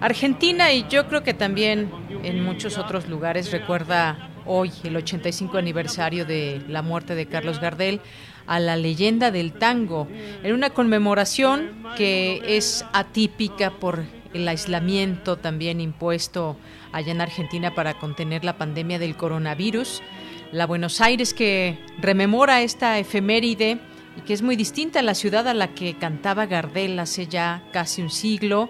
Argentina y yo creo que también en muchos otros lugares recuerda hoy el 85 aniversario de la muerte de Carlos Gardel a la leyenda del tango, en una conmemoración que es atípica por el aislamiento también impuesto allá en Argentina para contener la pandemia del coronavirus. La Buenos Aires que rememora esta efeméride y que es muy distinta a la ciudad a la que cantaba Gardel hace ya casi un siglo,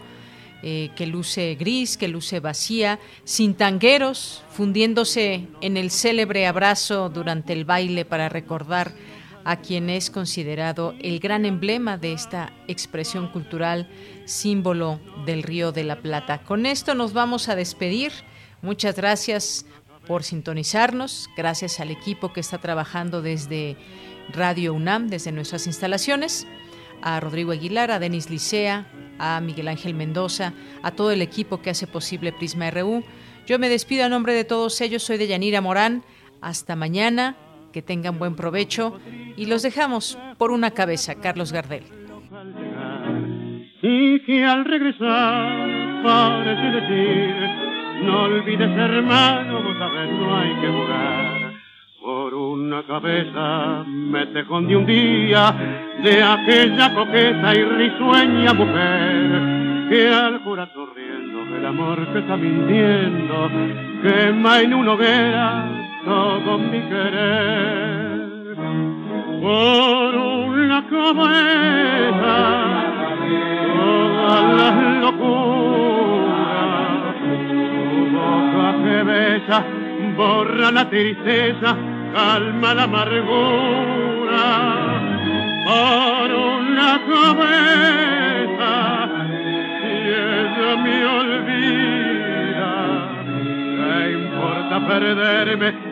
eh, que luce gris, que luce vacía, sin tangueros, fundiéndose en el célebre abrazo durante el baile para recordar a quien es considerado el gran emblema de esta expresión cultural, símbolo del Río de la Plata. Con esto nos vamos a despedir. Muchas gracias por sintonizarnos, gracias al equipo que está trabajando desde Radio UNAM, desde nuestras instalaciones, a Rodrigo Aguilar, a Denis Licea, a Miguel Ángel Mendoza, a todo el equipo que hace posible Prisma RU. Yo me despido a nombre de todos ellos, soy de Yanira Morán. Hasta mañana que tengan buen provecho y los dejamos por una cabeza, Carlos Gardel. Y que al regresar parece decir, no olvides hermano, vos sabés, no hay que jugar. Por una cabeza me te de un día de aquella coqueta y risueña mujer que al jurar sonriendo el amor que está mintiendo quema en una hoguera todo mi querer. Por una cabeza todas las locuras tu boca que besa borra la tristeza calma la amargura. Por una cabeza y me olvida ¿qué importa perderme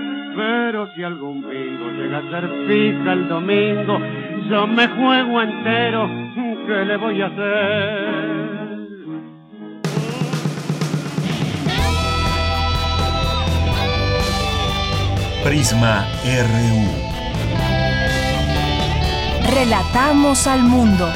pero si algún bingo llega a ser fija el domingo, yo me juego entero, ¿qué le voy a hacer? Prisma RU. Relatamos al mundo.